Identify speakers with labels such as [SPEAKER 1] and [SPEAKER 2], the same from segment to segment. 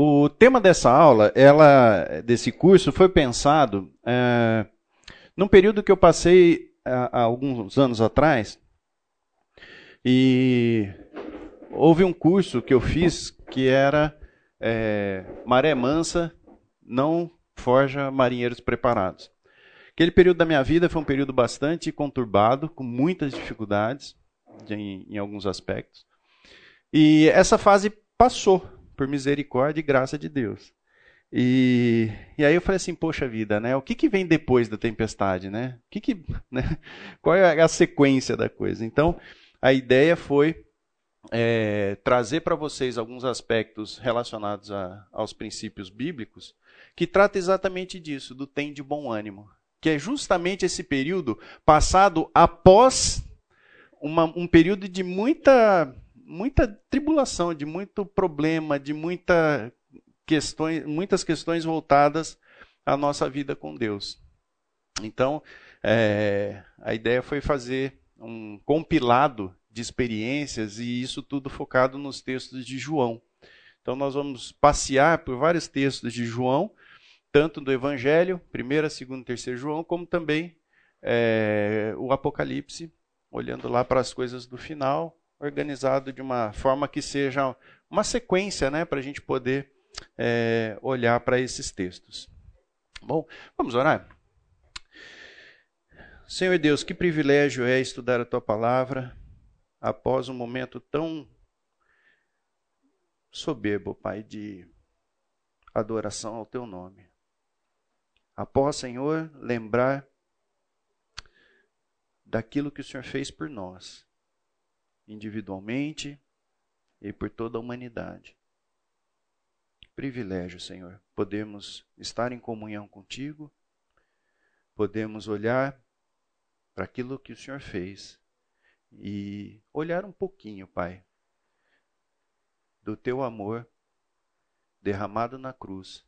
[SPEAKER 1] O tema dessa aula, ela, desse curso, foi pensado é, num período que eu passei há, há alguns anos atrás. E houve um curso que eu fiz que era é, Maré Mansa não forja marinheiros preparados. Aquele período da minha vida foi um período bastante conturbado, com muitas dificuldades em, em alguns aspectos. E essa fase passou por misericórdia e graça de Deus. E, e aí eu falei assim, poxa vida, né? O que, que vem depois da tempestade, né? O que que, né? Qual é a sequência da coisa? Então, a ideia foi é, trazer para vocês alguns aspectos relacionados a, aos princípios bíblicos que trata exatamente disso, do tem de bom ânimo, que é justamente esse período passado após uma, um período de muita muita tribulação, de muito problema, de muita questões, muitas questões voltadas à nossa vida com Deus. Então, é, a ideia foi fazer um compilado de experiências e isso tudo focado nos textos de João. Então, nós vamos passear por vários textos de João, tanto do Evangelho, 1, 2, 3 João, como também é, o Apocalipse, olhando lá para as coisas do final, organizado de uma forma que seja uma sequência né, para a gente poder é, olhar para esses textos. Bom, vamos orar? Senhor Deus, que privilégio é estudar a tua palavra após um momento tão soberbo, Pai, de adoração ao teu nome. Após, Senhor, lembrar daquilo que o Senhor fez por nós individualmente e por toda a humanidade. Privilégio, Senhor, podemos estar em comunhão contigo, podemos olhar para aquilo que o Senhor fez e olhar um pouquinho, Pai, do teu amor derramado na cruz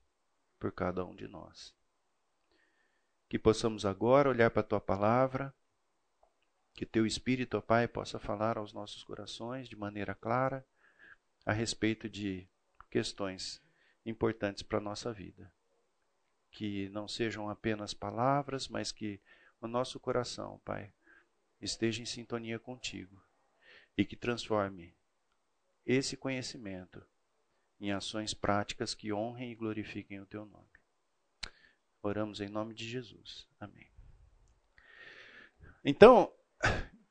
[SPEAKER 1] por cada um de nós. Que possamos agora olhar para a tua palavra que teu Espírito, ó Pai, possa falar aos nossos corações de maneira clara a respeito de questões importantes para a nossa vida. Que não sejam apenas palavras, mas que o nosso coração, Pai, esteja em sintonia contigo e que transforme esse conhecimento em ações práticas que honrem e glorifiquem o teu nome. Oramos em nome de Jesus. Amém. Então,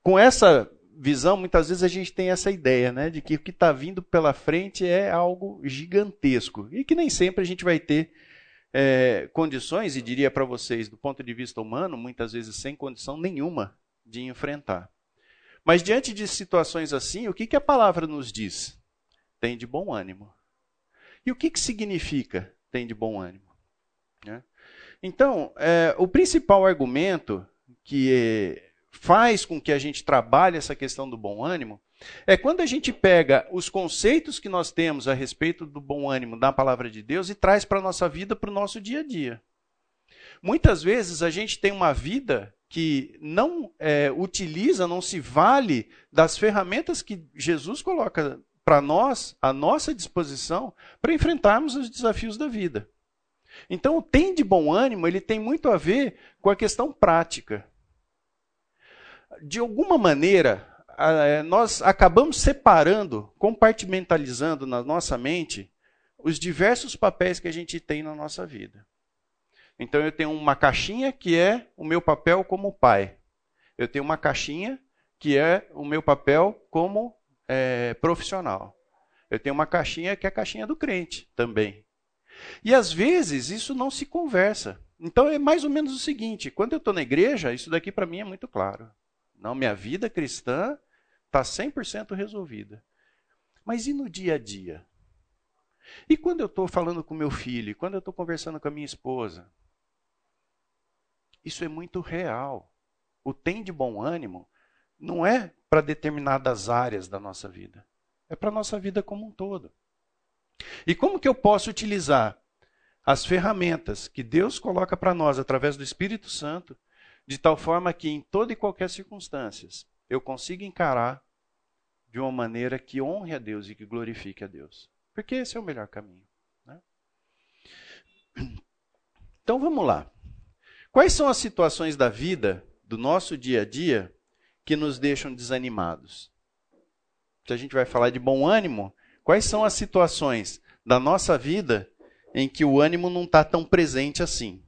[SPEAKER 1] com essa visão, muitas vezes a gente tem essa ideia, né, de que o que está vindo pela frente é algo gigantesco e que nem sempre a gente vai ter é, condições, e diria para vocês, do ponto de vista humano, muitas vezes sem condição nenhuma de enfrentar. Mas diante de situações assim, o que, que a palavra nos diz? Tem de bom ânimo. E o que, que significa tem de bom ânimo? Né? Então, é, o principal argumento que faz com que a gente trabalhe essa questão do bom ânimo é quando a gente pega os conceitos que nós temos a respeito do bom ânimo da palavra de Deus e traz para a nossa vida, para o nosso dia a dia. Muitas vezes a gente tem uma vida que não é, utiliza, não se vale das ferramentas que Jesus coloca para nós, à nossa disposição, para enfrentarmos os desafios da vida. Então, o tem de bom ânimo, ele tem muito a ver com a questão prática de alguma maneira, é, nós acabamos separando, compartimentalizando na nossa mente os diversos papéis que a gente tem na nossa vida. Então eu tenho uma caixinha que é o meu papel como pai. Eu tenho uma caixinha que é o meu papel como é, profissional. Eu tenho uma caixinha que é a caixinha do crente também. E às vezes isso não se conversa. Então é mais ou menos o seguinte: quando eu estou na igreja, isso daqui para mim é muito claro. Não, minha vida cristã está 100% resolvida. Mas e no dia a dia? E quando eu estou falando com meu filho? Quando eu estou conversando com a minha esposa? Isso é muito real. O tem de bom ânimo não é para determinadas áreas da nossa vida. É para a nossa vida como um todo. E como que eu posso utilizar as ferramentas que Deus coloca para nós através do Espírito Santo de tal forma que em toda e qualquer circunstância eu consiga encarar de uma maneira que honre a Deus e que glorifique a Deus. Porque esse é o melhor caminho. Né? Então vamos lá. Quais são as situações da vida, do nosso dia a dia, que nos deixam desanimados? Se a gente vai falar de bom ânimo, quais são as situações da nossa vida em que o ânimo não está tão presente assim?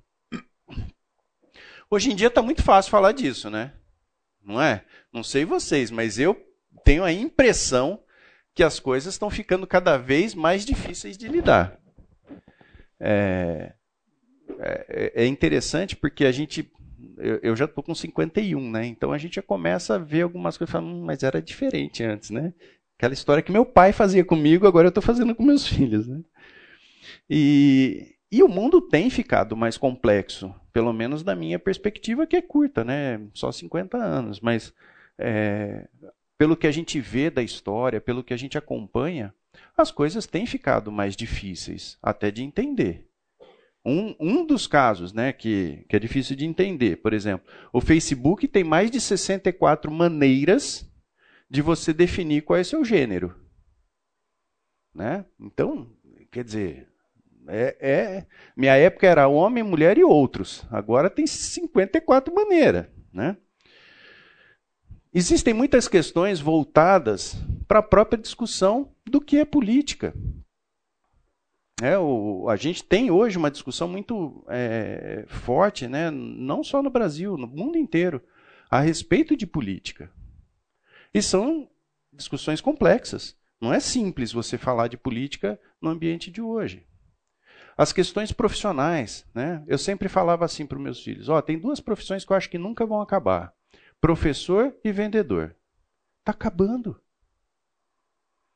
[SPEAKER 1] Hoje em dia está muito fácil falar disso, né? Não é? Não sei vocês, mas eu tenho a impressão que as coisas estão ficando cada vez mais difíceis de lidar. É, é, é interessante porque a gente. Eu, eu já estou com 51, né? Então a gente já começa a ver algumas coisas e fala, hum, mas era diferente antes, né? Aquela história que meu pai fazia comigo, agora eu estou fazendo com meus filhos, né? E, e o mundo tem ficado mais complexo, pelo menos da minha perspectiva, que é curta, né? Só 50 anos. Mas é, pelo que a gente vê da história, pelo que a gente acompanha, as coisas têm ficado mais difíceis, até de entender. Um, um dos casos né, que, que é difícil de entender, por exemplo, o Facebook tem mais de 64 maneiras de você definir qual é seu gênero. Né? Então, quer dizer, é, é, minha época era homem, mulher e outros. Agora tem 54 maneiras. Né? Existem muitas questões voltadas para a própria discussão do que é política. É, o, a gente tem hoje uma discussão muito é, forte, né, não só no Brasil, no mundo inteiro, a respeito de política. E são discussões complexas. Não é simples você falar de política no ambiente de hoje. As questões profissionais, né? Eu sempre falava assim para os meus filhos: ó, tem duas profissões que eu acho que nunca vão acabar: professor e vendedor. Está acabando.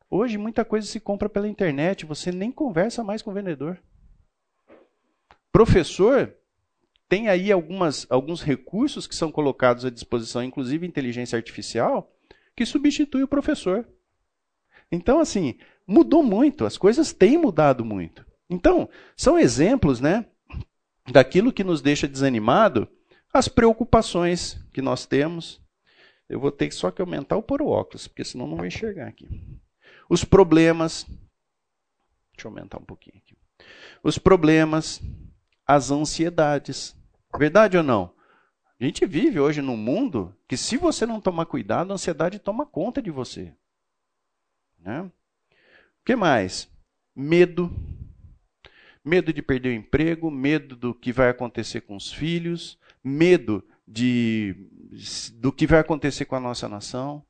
[SPEAKER 1] Hoje muita coisa se compra pela internet, você nem conversa mais com o vendedor. Professor tem aí algumas, alguns recursos que são colocados à disposição, inclusive inteligência artificial, que substitui o professor. Então, assim, mudou muito, as coisas têm mudado muito. Então, são exemplos, né, daquilo que nos deixa desanimado, as preocupações que nós temos. Eu vou ter só que aumentar o pôr o óculos, porque senão não vou enxergar aqui. Os problemas. Deixa eu aumentar um pouquinho aqui. Os problemas, as ansiedades. Verdade ou não? A gente vive hoje num mundo que, se você não tomar cuidado, a ansiedade toma conta de você. Né? O que mais? Medo medo de perder o emprego, medo do que vai acontecer com os filhos, medo de, do que vai acontecer com a nossa nação.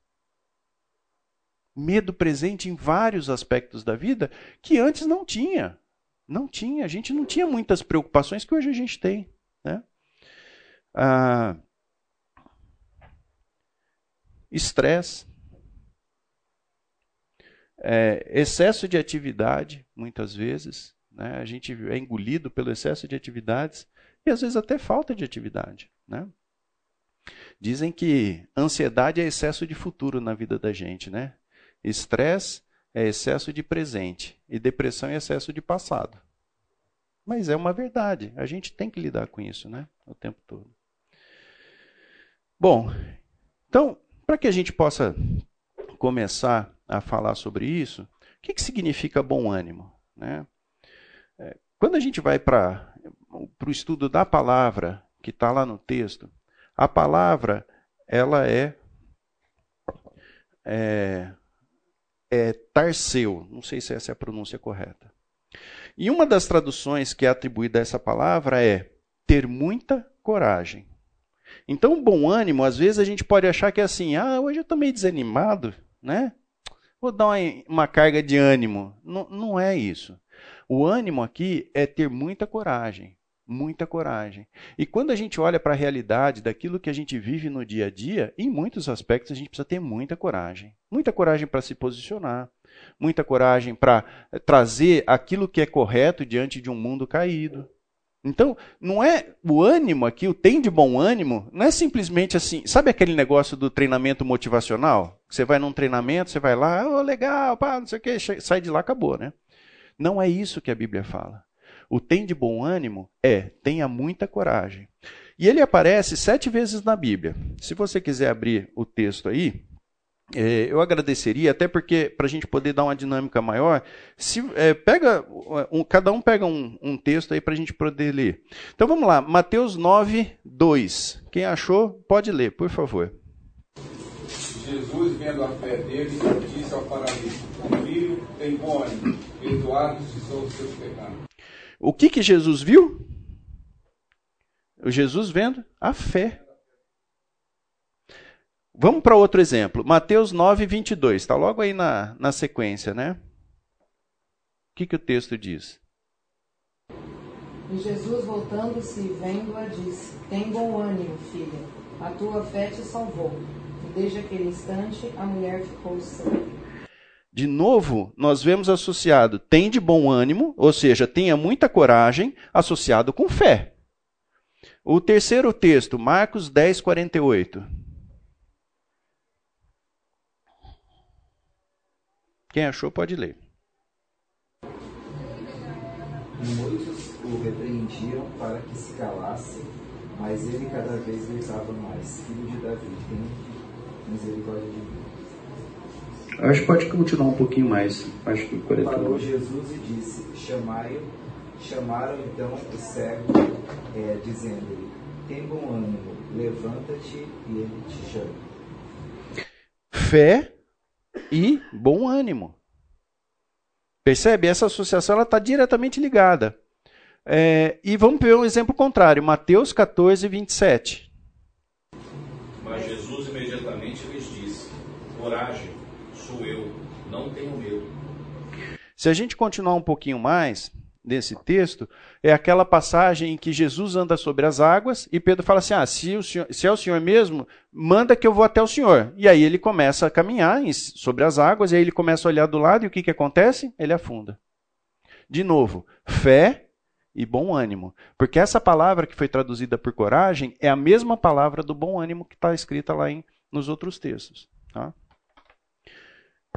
[SPEAKER 1] Medo presente em vários aspectos da vida que antes não tinha. Não tinha. A gente não tinha muitas preocupações que hoje a gente tem. Né? Ah, estresse. É, excesso de atividade, muitas vezes. Né? A gente é engolido pelo excesso de atividades e às vezes até falta de atividade. Né? Dizem que ansiedade é excesso de futuro na vida da gente, né? Estresse é excesso de presente e depressão é excesso de passado. Mas é uma verdade. A gente tem que lidar com isso, né? O tempo todo. Bom, então, para que a gente possa começar a falar sobre isso, o que, que significa bom ânimo? Né? Quando a gente vai para o estudo da palavra, que está lá no texto, a palavra, ela é, é, é tarseu, não sei se essa é a pronúncia correta. E uma das traduções que é atribuída a essa palavra é ter muita coragem. Então, bom ânimo, às vezes a gente pode achar que é assim, ah, hoje eu estou meio desanimado, né? Vou dar uma, uma carga de ânimo. Não é isso. O ânimo aqui é ter muita coragem, muita coragem. E quando a gente olha para a realidade daquilo que a gente vive no dia a dia, em muitos aspectos a gente precisa ter muita coragem. Muita coragem para se posicionar, muita coragem para eh, trazer aquilo que é correto diante de um mundo caído. Então, não é o ânimo aqui, o tem de bom ânimo, não é simplesmente assim. Sabe aquele negócio do treinamento motivacional? Você vai num treinamento, você vai lá, oh, legal, pá, não sei o quê, sai de lá, acabou, né? Não é isso que a Bíblia fala. O tem de bom ânimo é tenha muita coragem. E ele aparece sete vezes na Bíblia. Se você quiser abrir o texto aí, é, eu agradeceria, até porque, para a gente poder dar uma dinâmica maior, se é, pega um, cada um pega um, um texto aí para a gente poder ler. Então vamos lá, Mateus 9, 2. Quem achou, pode ler, por favor.
[SPEAKER 2] Jesus, vendo a fé dele, disse ao paralítico: Filho, tem bom ânimo, perdoados são os seus pecados.
[SPEAKER 1] O que, que Jesus viu? O Jesus vendo a fé. Vamos para outro exemplo. Mateus 9, 22. Está logo aí na, na sequência, né? O que, que o texto diz?
[SPEAKER 3] E Jesus, voltando-se e vendo-a, disse: Tem bom ânimo, filha. A tua fé te salvou. E desde aquele instante a mulher ficou sã.
[SPEAKER 1] De novo, nós vemos associado tem de bom ânimo, ou seja, tenha muita coragem, associado com fé. O terceiro texto, Marcos 10, 48. Quem achou pode ler.
[SPEAKER 4] Muitos o repreendiam para que se calasse, mas ele cada vez gritava mais: Filho de Davi, tem misericórdia de mim.
[SPEAKER 1] Acho que pode continuar um pouquinho mais. Acho que
[SPEAKER 4] 40 Falou Jesus e disse: Chamai-o. Chamaram então o cego, é, dizendo-lhe: Tem bom ânimo, levanta-te e ele te chama.
[SPEAKER 1] Fé e bom ânimo. Percebe? Essa associação está diretamente ligada. É, e vamos ver um exemplo contrário, Mateus 14, 27.
[SPEAKER 5] Mas Jesus imediatamente lhes disse: Coragem, não tenho medo.
[SPEAKER 1] Se a gente continuar um pouquinho mais, desse texto é aquela passagem em que Jesus anda sobre as águas e Pedro fala assim: Ah, se, senhor, se é o Senhor mesmo, manda que eu vou até o Senhor. E aí ele começa a caminhar sobre as águas, e aí ele começa a olhar do lado, e o que, que acontece? Ele afunda. De novo, fé e bom ânimo. Porque essa palavra que foi traduzida por coragem é a mesma palavra do bom ânimo que está escrita lá em, nos outros textos. Tá?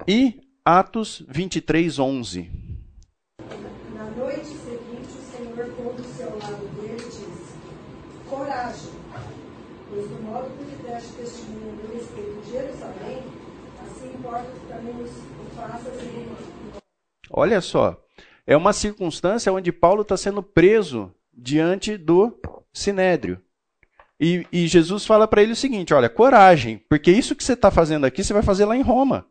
[SPEAKER 1] E Atos 23, 11.
[SPEAKER 6] pois do modo que lhe deste testemunho no respeito de Jerusalém, assim importa que também o faças em
[SPEAKER 1] Olha só, é uma circunstância onde Paulo está sendo preso diante do sinédrio. E, e Jesus fala para ele o seguinte: olha, coragem, porque isso que você está fazendo aqui, você vai fazer lá em Roma.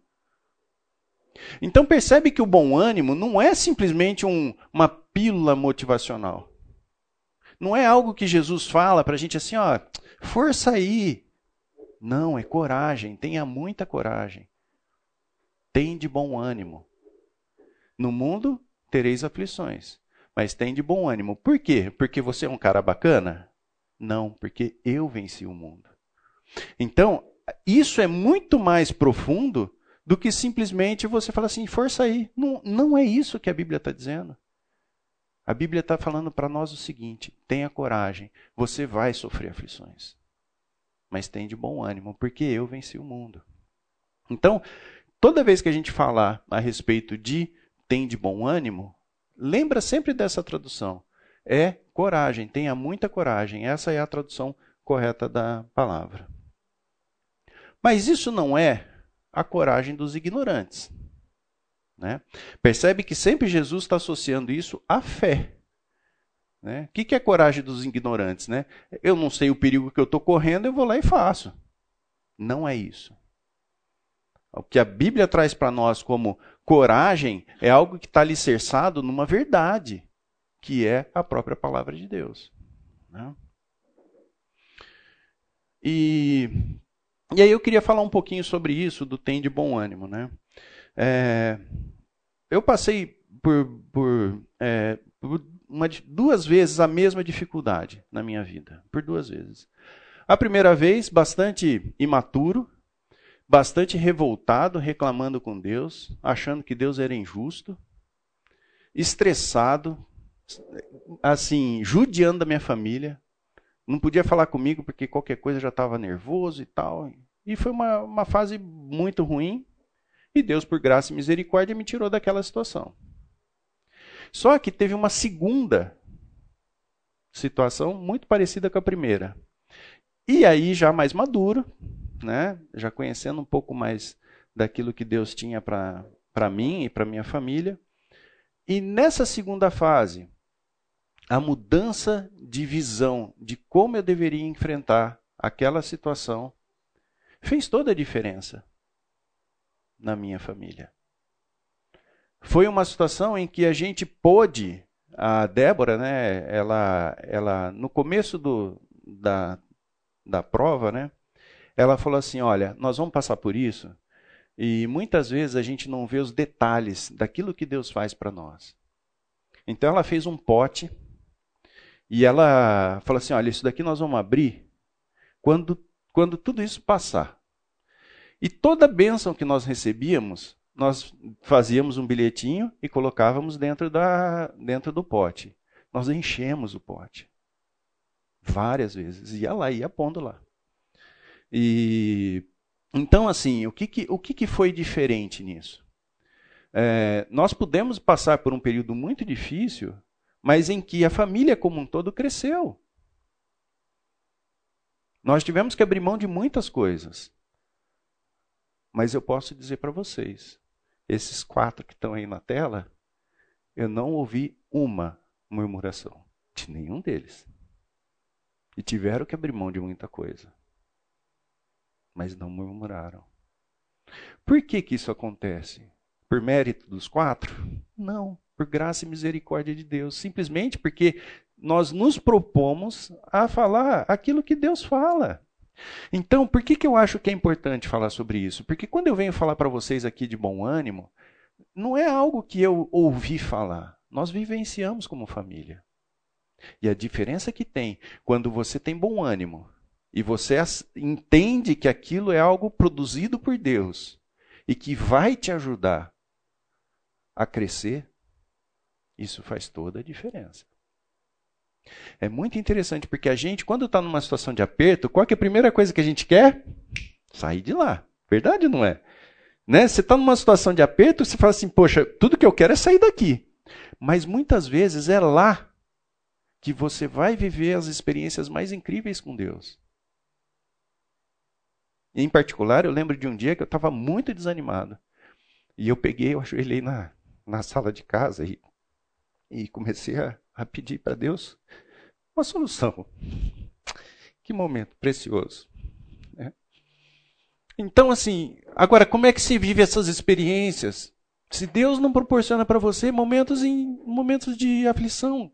[SPEAKER 1] Então percebe que o bom ânimo não é simplesmente um, uma pílula motivacional. Não é algo que Jesus fala para a gente assim, ó, força aí. Não, é coragem, tenha muita coragem. Tem de bom ânimo. No mundo tereis aflições, mas tem de bom ânimo. Por quê? Porque você é um cara bacana? Não, porque eu venci o mundo. Então, isso é muito mais profundo do que simplesmente você falar assim, força aí. Não, não é isso que a Bíblia está dizendo. A Bíblia está falando para nós o seguinte: tenha coragem, você vai sofrer aflições. Mas tem de bom ânimo, porque eu venci o mundo. Então, toda vez que a gente falar a respeito de tem de bom ânimo, lembra sempre dessa tradução. É coragem, tenha muita coragem. Essa é a tradução correta da palavra. Mas isso não é a coragem dos ignorantes. Né? Percebe que sempre Jesus está associando isso à fé. Né? O que é coragem dos ignorantes? Né? Eu não sei o perigo que eu estou correndo, eu vou lá e faço. Não é isso. O que a Bíblia traz para nós como coragem é algo que está alicerçado numa verdade, que é a própria palavra de Deus. Né? E, e aí eu queria falar um pouquinho sobre isso, do tem de bom ânimo. Né? É, eu passei por, por, é, por uma, duas vezes a mesma dificuldade na minha vida. Por duas vezes. A primeira vez, bastante imaturo, bastante revoltado, reclamando com Deus, achando que Deus era injusto, estressado, assim, judiando da minha família. Não podia falar comigo porque qualquer coisa já estava nervoso e tal. E foi uma, uma fase muito ruim. E Deus, por graça e misericórdia, me tirou daquela situação. Só que teve uma segunda situação muito parecida com a primeira. E aí, já mais maduro, né, já conhecendo um pouco mais daquilo que Deus tinha para mim e para minha família. E nessa segunda fase, a mudança de visão de como eu deveria enfrentar aquela situação fez toda a diferença na minha família. Foi uma situação em que a gente pôde, a Débora, né, ela, ela no começo do, da, da prova, né, ela falou assim: Olha, nós vamos passar por isso, e muitas vezes a gente não vê os detalhes daquilo que Deus faz para nós. Então ela fez um pote e ela falou assim: Olha, isso daqui nós vamos abrir quando, quando tudo isso passar. E toda bênção que nós recebíamos, nós fazíamos um bilhetinho e colocávamos dentro, da, dentro do pote. Nós enchemos o pote. Várias vezes. Ia lá, ia pondo lá. E então, assim, o que, que, o que, que foi diferente nisso? É, nós pudemos passar por um período muito difícil, mas em que a família como um todo cresceu. Nós tivemos que abrir mão de muitas coisas. Mas eu posso dizer para vocês, esses quatro que estão aí na tela, eu não ouvi uma murmuração de nenhum deles. E tiveram que abrir mão de muita coisa. Mas não murmuraram. Por que, que isso acontece? Por mérito dos quatro? Não, por graça e misericórdia de Deus. Simplesmente porque nós nos propomos a falar aquilo que Deus fala. Então, por que, que eu acho que é importante falar sobre isso? Porque quando eu venho falar para vocês aqui de bom ânimo, não é algo que eu ouvi falar. Nós vivenciamos como família. E a diferença que tem quando você tem bom ânimo e você entende que aquilo é algo produzido por Deus e que vai te ajudar a crescer, isso faz toda a diferença. É muito interessante, porque a gente, quando está numa situação de aperto, qual é a primeira coisa que a gente quer? Sair de lá. Verdade não é? Né? Você está numa situação de aperto, você fala assim, poxa, tudo que eu quero é sair daqui. Mas muitas vezes é lá que você vai viver as experiências mais incríveis com Deus. Em particular, eu lembro de um dia que eu estava muito desanimado. E eu peguei, eu ajoelhei na, na sala de casa e, e comecei a, a pedir para Deus uma solução. Que momento precioso. Né? Então, assim, agora, como é que se vive essas experiências? Se Deus não proporciona para você momentos em momentos de aflição.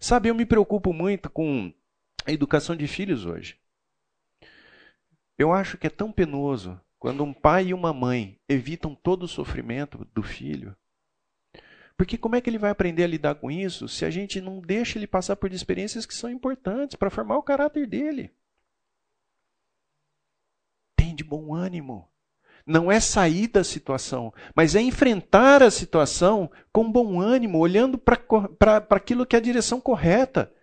[SPEAKER 1] Sabe, eu me preocupo muito com a educação de filhos hoje. Eu acho que é tão penoso quando um pai e uma mãe evitam todo o sofrimento do filho porque como é que ele vai aprender a lidar com isso se a gente não deixa ele passar por experiências que são importantes para formar o caráter dele? Tem de bom ânimo. Não é sair da situação, mas é enfrentar a situação com bom ânimo, olhando para aquilo que é a direção correta,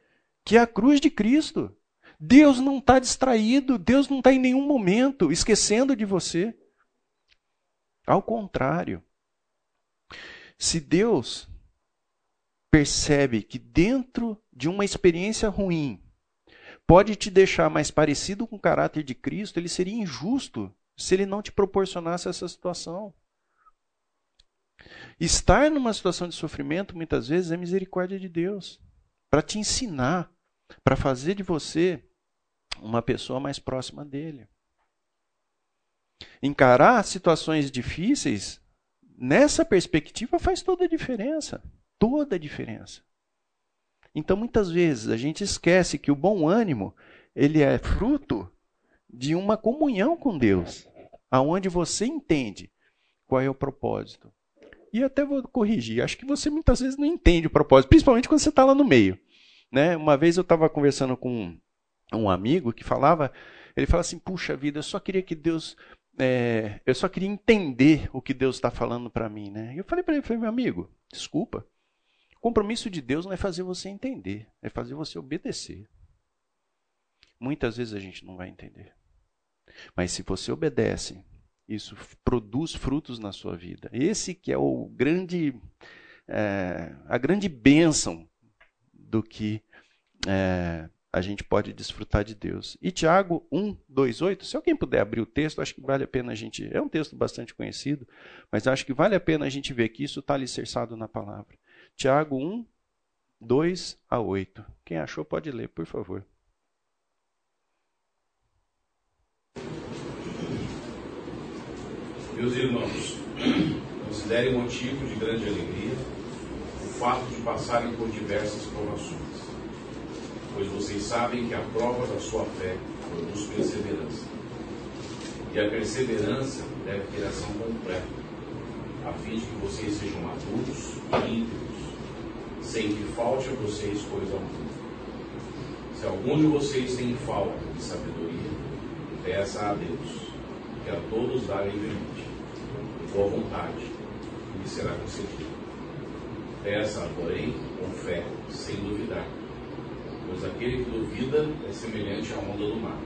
[SPEAKER 1] que é a cruz de Cristo. Deus não está distraído, Deus não está em nenhum momento esquecendo de você. Ao contrário. Se Deus percebe que dentro de uma experiência ruim pode te deixar mais parecido com o caráter de Cristo, ele seria injusto se ele não te proporcionasse essa situação. Estar numa situação de sofrimento muitas vezes é misericórdia de Deus para te ensinar, para fazer de você uma pessoa mais próxima dele. Encarar situações difíceis nessa perspectiva faz toda a diferença. Toda a diferença. Então, muitas vezes, a gente esquece que o bom ânimo ele é fruto de uma comunhão com Deus, aonde você entende qual é o propósito. E até vou corrigir, acho que você muitas vezes não entende o propósito, principalmente quando você está lá no meio. Né? Uma vez eu estava conversando com um amigo que falava, ele fala assim, puxa vida, eu só queria que Deus é, eu só queria entender o que Deus está falando para mim, né? E eu falei para ele, falei, meu amigo, desculpa. O compromisso de Deus não é fazer você entender, é fazer você obedecer. Muitas vezes a gente não vai entender. Mas se você obedece, isso produz frutos na sua vida. Esse que é o grande, é, a grande bênção do que é, a gente pode desfrutar de Deus. E Tiago 1, 2, 8, se alguém puder abrir o texto, acho que vale a pena a gente. É um texto bastante conhecido, mas acho que vale a pena a gente ver que isso está alicerçado na palavra. Tiago 1, 2 a 8. Quem achou pode ler, por favor.
[SPEAKER 5] Meus irmãos, considerem motivo de grande alegria o fato de passarem por diversas provações, pois vocês sabem que a prova da sua fé produz perseverança. E a perseverança deve ter ação completa, a fim de que vocês sejam maduros e íntegros, sem que falte a vocês coisa alguma. Se algum de vocês tem falta de sabedoria, peça a Deus, que a todos dá livremente, boa vontade, e lhe será concedido. Peça, porém, com fé, sem duvidar, pois aquele que duvida é semelhante à onda do mar,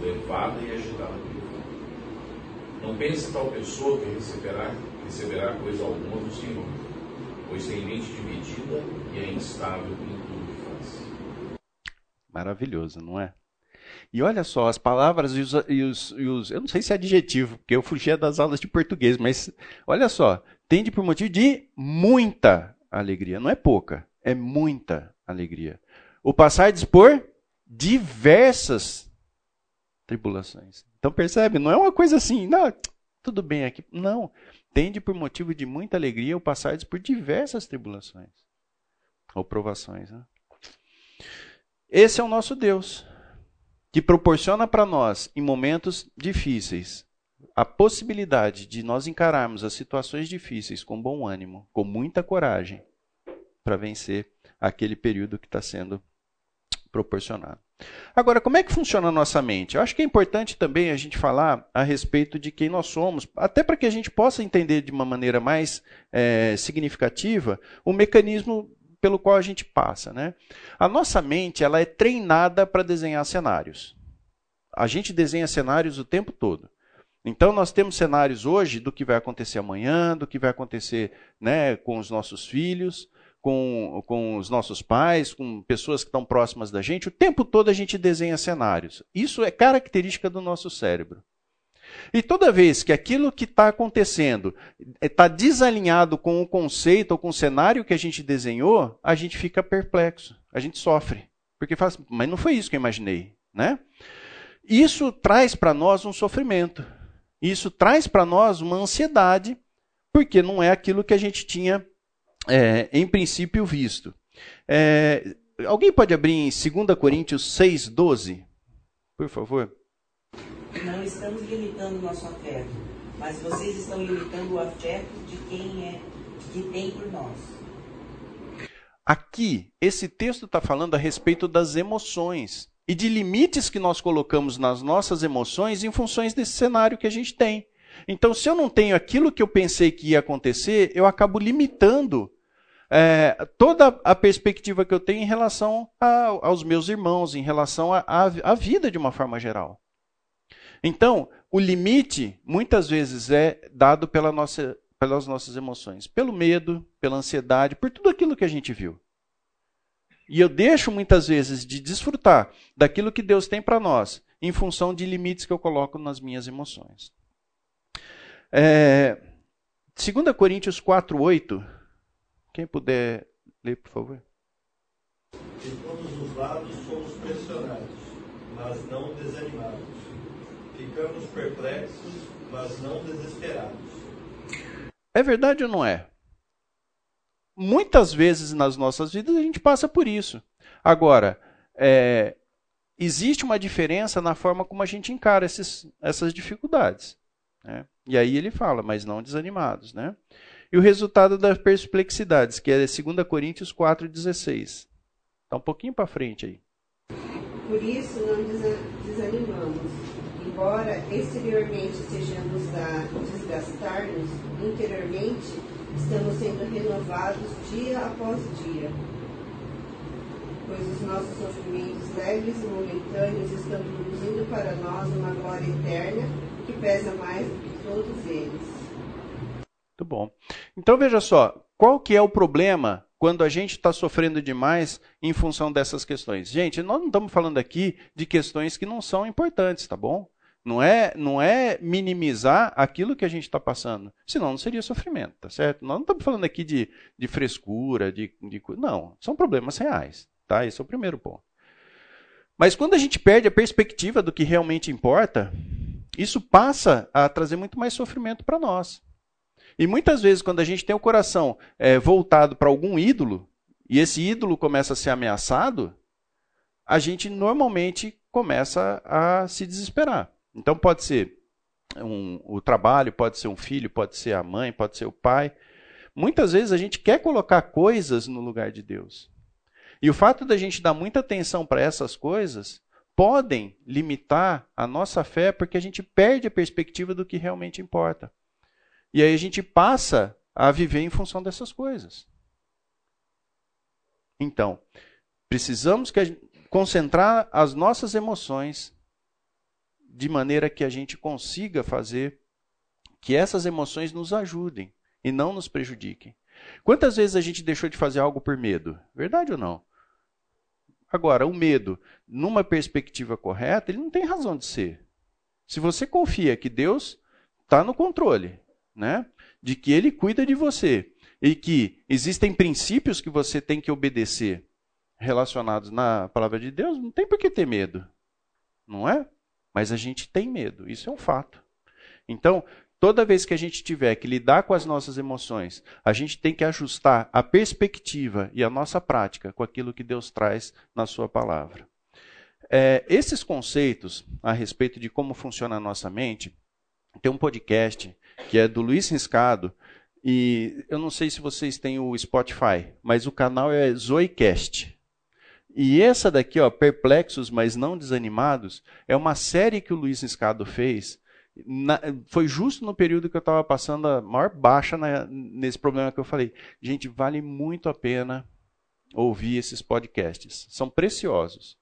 [SPEAKER 5] levada e agitada pelo vento. Não pense tal pessoa que receberá, receberá coisa alguma do Senhor, pois tem mente dividida e é instável em tudo que faz.
[SPEAKER 1] Maravilhoso, não é? E olha só, as palavras e os, e, os, e os, Eu não sei se é adjetivo, porque eu fugia das aulas de português, mas olha só. Tende por motivo de muita alegria. Não é pouca, é muita alegria. O passardes por diversas tribulações. Então percebe, não é uma coisa assim, não, tudo bem aqui. Não. Tende por motivo de muita alegria o passardes por diversas tribulações ou provações. Né? Esse é o nosso Deus, que proporciona para nós, em momentos difíceis, a possibilidade de nós encararmos as situações difíceis com bom ânimo, com muita coragem, para vencer aquele período que está sendo proporcionado. Agora, como é que funciona a nossa mente? Eu acho que é importante também a gente falar a respeito de quem nós somos, até para que a gente possa entender de uma maneira mais é, significativa o mecanismo pelo qual a gente passa. Né? A nossa mente ela é treinada para desenhar cenários. A gente desenha cenários o tempo todo. Então nós temos cenários hoje do que vai acontecer amanhã, do que vai acontecer né, com os nossos filhos, com, com os nossos pais, com pessoas que estão próximas da gente. O tempo todo a gente desenha cenários. Isso é característica do nosso cérebro. E toda vez que aquilo que está acontecendo está desalinhado com o conceito ou com o cenário que a gente desenhou, a gente fica perplexo, a gente sofre. Porque fala assim, mas não foi isso que eu imaginei. Né? Isso traz para nós um sofrimento. Isso traz para nós uma ansiedade, porque não é aquilo que a gente tinha, é, em princípio, visto. É, alguém pode abrir em 2 Coríntios 6, 12? Por favor.
[SPEAKER 7] Não estamos limitando o nosso afeto, mas vocês estão limitando o afeto de quem é, que tem por nós.
[SPEAKER 1] Aqui, esse texto está falando a respeito das emoções e de limites que nós colocamos nas nossas emoções em funções desse cenário que a gente tem. Então, se eu não tenho aquilo que eu pensei que ia acontecer, eu acabo limitando é, toda a perspectiva que eu tenho em relação a, aos meus irmãos, em relação à vida de uma forma geral. Então, o limite muitas vezes é dado pela nossa, pelas nossas emoções, pelo medo, pela ansiedade, por tudo aquilo que a gente viu. E eu deixo muitas vezes de desfrutar daquilo que Deus tem para nós, em função de limites que eu coloco nas minhas emoções. É, 2 Coríntios 4, 8. Quem puder ler, por favor.
[SPEAKER 8] De todos os lados somos pressionados, mas não desanimados Ficamos perplexos, mas não desesperados.
[SPEAKER 1] É verdade ou não é? Muitas vezes nas nossas vidas a gente passa por isso. Agora, é, existe uma diferença na forma como a gente encara esses, essas dificuldades. Né? E aí ele fala, mas não desanimados. Né? E o resultado das perplexidades, que é 2 Coríntios 4,16. Está um pouquinho para frente aí.
[SPEAKER 9] Por isso não desanimamos embora exteriormente sejamos a desgastar-nos, interiormente estamos sendo renovados dia após dia. Pois os nossos sofrimentos leves e momentâneos estão produzindo para nós uma glória eterna que pesa mais do que todos eles.
[SPEAKER 1] Muito bom. Então veja só, qual que é o problema quando a gente está sofrendo demais em função dessas questões. Gente, nós não estamos falando aqui de questões que não são importantes, tá bom? Não é, não é minimizar aquilo que a gente está passando. Senão não seria sofrimento, tá certo? Nós não estamos falando aqui de, de frescura, de, de. Não, são problemas reais. Tá? Esse é o primeiro ponto. Mas quando a gente perde a perspectiva do que realmente importa, isso passa a trazer muito mais sofrimento para nós. E muitas vezes, quando a gente tem o coração é, voltado para algum ídolo, e esse ídolo começa a ser ameaçado, a gente normalmente começa a se desesperar. Então pode ser um, o trabalho, pode ser um filho, pode ser a mãe, pode ser o pai. Muitas vezes a gente quer colocar coisas no lugar de Deus. E o fato da gente dar muita atenção para essas coisas podem limitar a nossa fé porque a gente perde a perspectiva do que realmente importa. E aí a gente passa a viver em função dessas coisas. Então, precisamos que concentrar as nossas emoções de maneira que a gente consiga fazer que essas emoções nos ajudem e não nos prejudiquem. Quantas vezes a gente deixou de fazer algo por medo? Verdade ou não? Agora, o medo, numa perspectiva correta, ele não tem razão de ser. Se você confia que Deus está no controle, né? De que ele cuida de você e que existem princípios que você tem que obedecer relacionados na palavra de Deus, não tem por que ter medo. Não é? Mas a gente tem medo, isso é um fato. Então, toda vez que a gente tiver que lidar com as nossas emoções, a gente tem que ajustar a perspectiva e a nossa prática com aquilo que Deus traz na Sua palavra. É, esses conceitos a respeito de como funciona a nossa mente, tem um podcast que é do Luiz Riscado. E eu não sei se vocês têm o Spotify, mas o canal é Zoicast. E essa daqui, ó, Perplexos, mas não desanimados, é uma série que o Luiz Riscado fez. Na, foi justo no período que eu estava passando a maior baixa na, nesse problema que eu falei. Gente, vale muito a pena ouvir esses podcasts. São preciosos.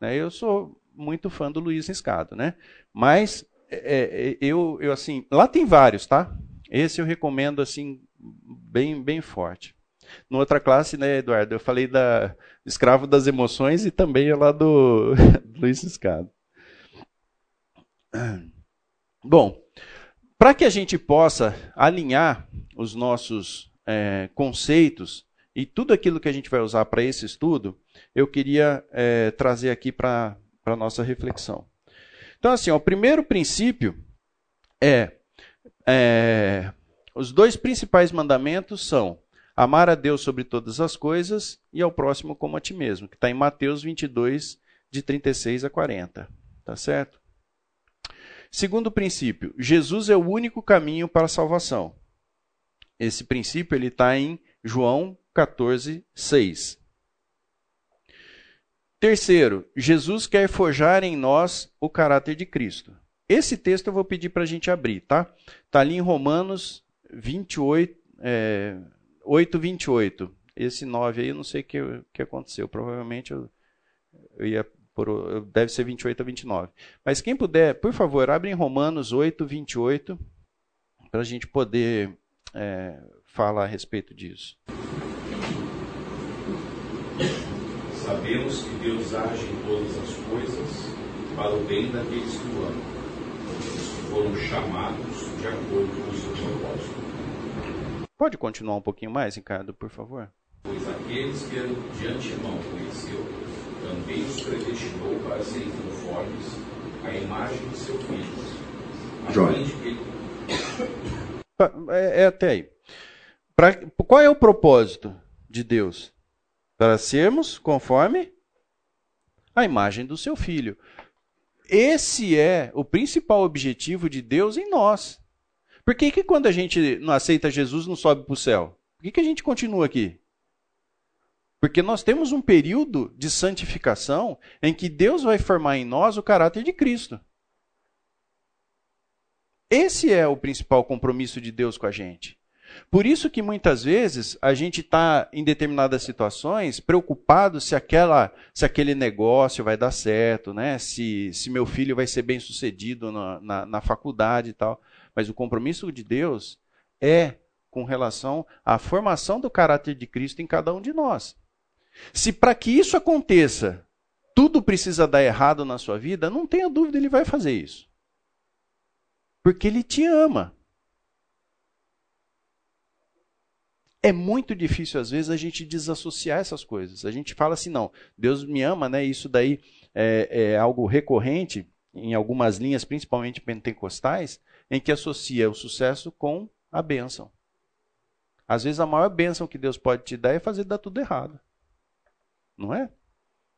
[SPEAKER 1] Né? Eu sou muito fã do Luiz Riscado, né? Mas é, é, eu, eu, assim, lá tem vários, tá? Esse eu recomendo, assim, bem, bem forte. Na outra classe, né, Eduardo, eu falei da Escravo das Emoções e também é lá do, do Luiz Escado. Bom, para que a gente possa alinhar os nossos é, conceitos e tudo aquilo que a gente vai usar para esse estudo, eu queria é, trazer aqui para a nossa reflexão. Então, assim, ó, o primeiro princípio é, é. Os dois principais mandamentos são amar a Deus sobre todas as coisas e ao próximo como a ti mesmo, que está em Mateus 22, de 36 a 40. Tá certo? Segundo princípio, Jesus é o único caminho para a salvação. Esse princípio ele está em João 14, 6. Terceiro, Jesus quer forjar em nós o caráter de Cristo. Esse texto eu vou pedir para a gente abrir, tá? Está ali em Romanos 28, é, 8, 28. Esse 9 aí eu não sei o que, que aconteceu. Provavelmente eu, eu ia por, deve ser 28 a 29. Mas quem puder, por favor, abre em Romanos 8, 28, para a gente poder é, falar a respeito disso.
[SPEAKER 5] Sabemos que Deus age em todas as coisas para o bem daqueles que o amam, que foram chamados de acordo com o seu propósito.
[SPEAKER 1] Pode continuar um pouquinho mais, Ricardo, por favor?
[SPEAKER 5] Pois aqueles que de antemão conheceu, também os predestinou para serem conformes à imagem de seu filho.
[SPEAKER 1] Joia. É, é até aí. Pra, qual é o propósito de Deus? para sermos conforme a imagem do seu filho. Esse é o principal objetivo de Deus em nós. Por que, que quando a gente não aceita Jesus não sobe para o céu? Por que, que a gente continua aqui? Porque nós temos um período de santificação em que Deus vai formar em nós o caráter de Cristo. Esse é o principal compromisso de Deus com a gente. Por isso que muitas vezes a gente está em determinadas situações preocupado se aquela, se aquele negócio vai dar certo, né? Se, se meu filho vai ser bem sucedido na, na, na faculdade e tal. Mas o compromisso de Deus é com relação à formação do caráter de Cristo em cada um de nós. Se para que isso aconteça, tudo precisa dar errado na sua vida, não tenha dúvida, ele vai fazer isso. Porque ele te ama. É muito difícil, às vezes, a gente desassociar essas coisas. A gente fala assim, não, Deus me ama, né? Isso daí é, é algo recorrente em algumas linhas, principalmente pentecostais, em que associa o sucesso com a bênção. Às vezes a maior bênção que Deus pode te dar é fazer dar tudo errado. Não é?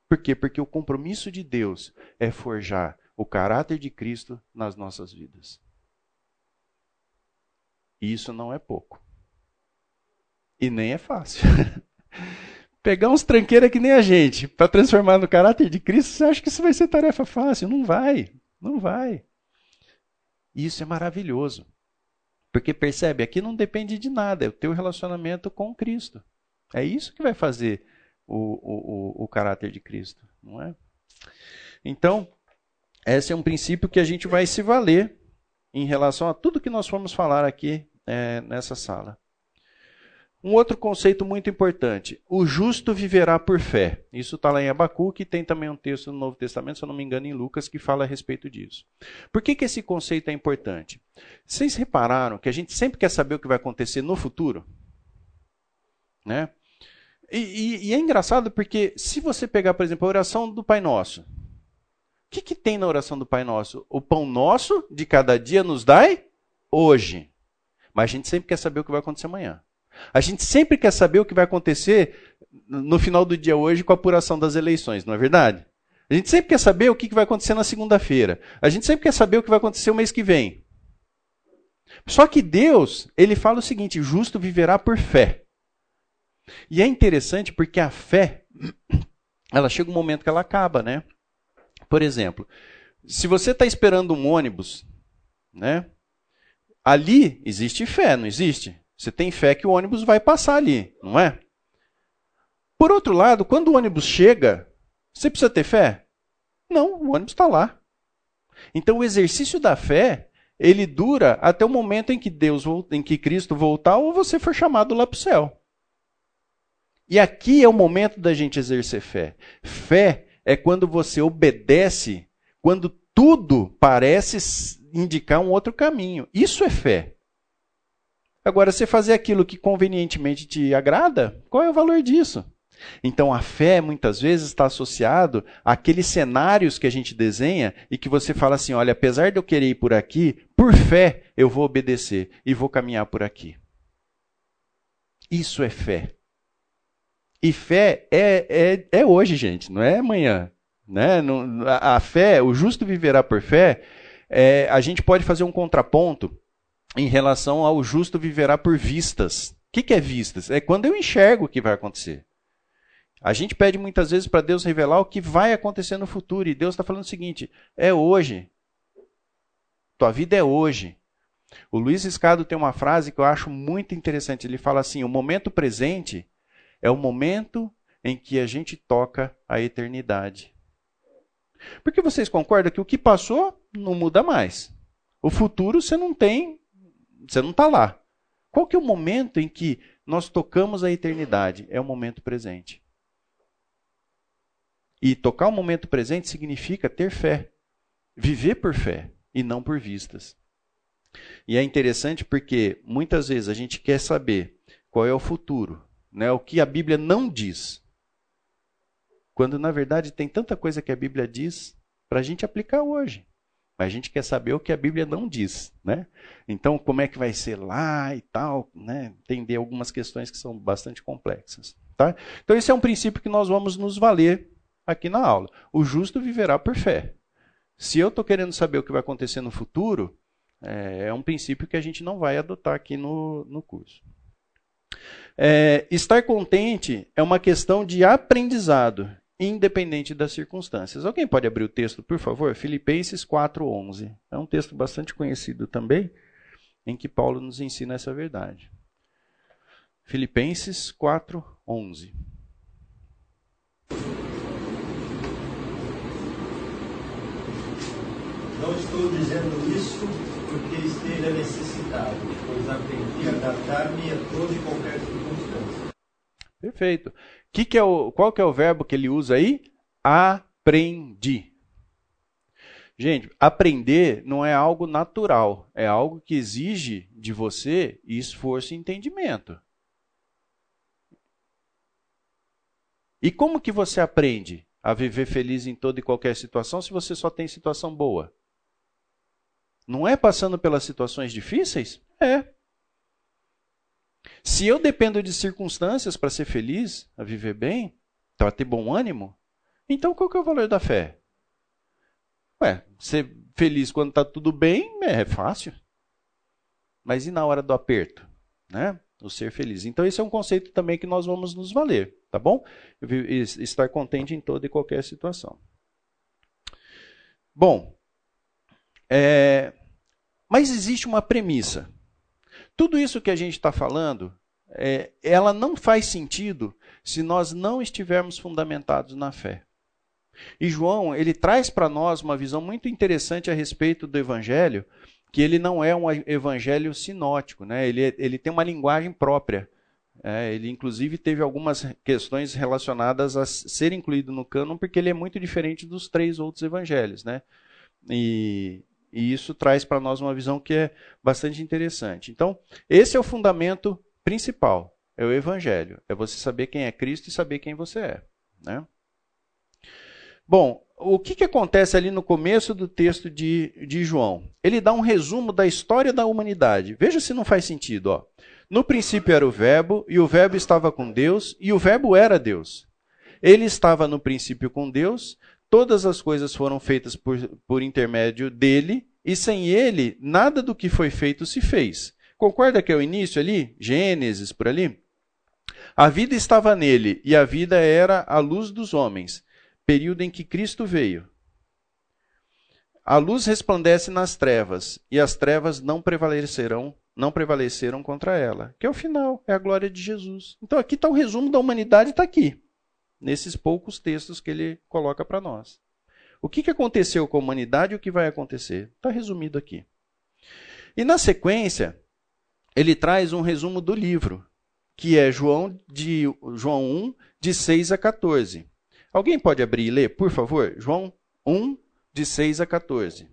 [SPEAKER 1] Por quê? Porque o compromisso de Deus é forjar o caráter de Cristo nas nossas vidas. E isso não é pouco. E nem é fácil. Pegar uns tranqueiros que nem a gente para transformar no caráter de Cristo, você acha que isso vai ser tarefa fácil? Não vai. Não vai. Isso é maravilhoso. Porque percebe, aqui não depende de nada, é o teu relacionamento com Cristo. É isso que vai fazer o, o, o, caráter de Cristo, não é? Então, esse é um princípio que a gente vai se valer em relação a tudo que nós formos falar aqui é, nessa sala. Um outro conceito muito importante: o justo viverá por fé. Isso está lá em Abacuque tem também um texto no Novo Testamento, se eu não me engano, em Lucas, que fala a respeito disso. Por que, que esse conceito é importante? Vocês repararam que a gente sempre quer saber o que vai acontecer no futuro? Né? E, e, e é engraçado porque, se você pegar, por exemplo, a oração do Pai Nosso, o que, que tem na oração do Pai Nosso? O pão nosso de cada dia nos dai hoje. Mas a gente sempre quer saber o que vai acontecer amanhã. A gente sempre quer saber o que vai acontecer no final do dia hoje com a apuração das eleições, não é verdade? A gente sempre quer saber o que vai acontecer na segunda-feira. A gente sempre quer saber o que vai acontecer o mês que vem. Só que Deus, ele fala o seguinte: justo viverá por fé. E é interessante porque a fé, ela chega um momento que ela acaba, né? Por exemplo, se você está esperando um ônibus, né? Ali existe fé, não existe? Você tem fé que o ônibus vai passar ali, não é? Por outro lado, quando o ônibus chega, você precisa ter fé? Não, o ônibus está lá. Então o exercício da fé, ele dura até o momento em que Deus, em que Cristo voltar ou você for chamado lá para o céu. E aqui é o momento da gente exercer fé. Fé é quando você obedece, quando tudo parece indicar um outro caminho. Isso é fé. Agora, você fazer aquilo que convenientemente te agrada, qual é o valor disso? Então, a fé muitas vezes está associado àqueles cenários que a gente desenha e que você fala assim: olha, apesar de eu querer ir por aqui, por fé eu vou obedecer e vou caminhar por aqui. Isso é fé. E fé é, é, é hoje, gente, não é amanhã. Né? a, a fé, o justo viverá por fé, é, a gente pode fazer um contraponto em relação ao justo viverá por vistas. O que, que é vistas? É quando eu enxergo o que vai acontecer. A gente pede muitas vezes para Deus revelar o que vai acontecer no futuro. E Deus está falando o seguinte: é hoje. Tua vida é hoje. O Luiz Escado tem uma frase que eu acho muito interessante. Ele fala assim: o momento presente é o momento em que a gente toca a eternidade. Porque vocês concordam que o que passou não muda mais. O futuro você não tem você não está lá. Qual que é o momento em que nós tocamos a eternidade? É o momento presente. E tocar o momento presente significa ter fé. Viver por fé e não por vistas. E é interessante porque muitas vezes a gente quer saber qual é o futuro, né? o que a Bíblia não diz. Quando na verdade tem tanta coisa que a Bíblia diz para a gente aplicar hoje. Mas a gente quer saber o que a Bíblia não diz, né? Então, como é que vai ser lá e tal, né? Entender algumas questões que são bastante complexas, tá? Então, esse é um princípio que nós vamos nos valer aqui na aula. O justo viverá por fé. Se eu estou querendo saber o que vai acontecer no futuro, é, é, um princípio que a gente não vai adotar aqui no, no curso. É, estar contente é uma questão de aprendizado independente das circunstâncias. Alguém pode abrir o texto, por favor? Filipenses 4:11. É um texto bastante conhecido também, em que Paulo nos ensina essa verdade. Filipenses 4:11.
[SPEAKER 8] Não estou dizendo isso porque esteja necessitado, pois aprendi a adaptar-me a toda e qualquer circunstância.
[SPEAKER 1] Perfeito. Que que é o, qual que é o verbo que ele usa aí? Aprendi. Gente, aprender não é algo natural, é algo que exige de você esforço e entendimento. E como que você aprende a viver feliz em toda e qualquer situação se você só tem situação boa? Não é passando pelas situações difíceis? É. Se eu dependo de circunstâncias para ser feliz, a viver bem, para ter bom ânimo, então qual que é o valor da fé? Ué, ser feliz quando está tudo bem é fácil. Mas e na hora do aperto? Né? O ser feliz. Então, esse é um conceito também que nós vamos nos valer, tá bom? Estar contente em toda e qualquer situação. Bom, é, mas existe uma premissa. Tudo isso que a gente está falando, é, ela não faz sentido se nós não estivermos fundamentados na fé. E João, ele traz para nós uma visão muito interessante a respeito do evangelho, que ele não é um evangelho sinótico, né? ele, ele tem uma linguagem própria. É, ele, inclusive, teve algumas questões relacionadas a ser incluído no cânon, porque ele é muito diferente dos três outros evangelhos. Né? E, e isso traz para nós uma visão que é bastante interessante. Então, esse é o fundamento principal: é o evangelho. É você saber quem é Cristo e saber quem você é. Né? Bom, o que, que acontece ali no começo do texto de, de João? Ele dá um resumo da história da humanidade. Veja se não faz sentido. Ó. No princípio era o Verbo, e o Verbo estava com Deus, e o Verbo era Deus. Ele estava no princípio com Deus, todas as coisas foram feitas por, por intermédio dele, e sem ele, nada do que foi feito se fez. Concorda que é o início ali? Gênesis, por ali? A vida estava nele, e a vida era a luz dos homens período em que Cristo veio. A luz resplandece nas trevas, e as trevas não prevalecerão, não prevaleceram contra ela. Que é o final, é a glória de Jesus. Então aqui está o resumo da humanidade, está aqui, nesses poucos textos que ele coloca para nós. O que, que aconteceu com a humanidade e o que vai acontecer? Está resumido aqui. E na sequência, ele traz um resumo do livro, que é João, de, João 1, de 6 a 14. Alguém pode abrir e ler, por favor? João 1, de 6 a 14.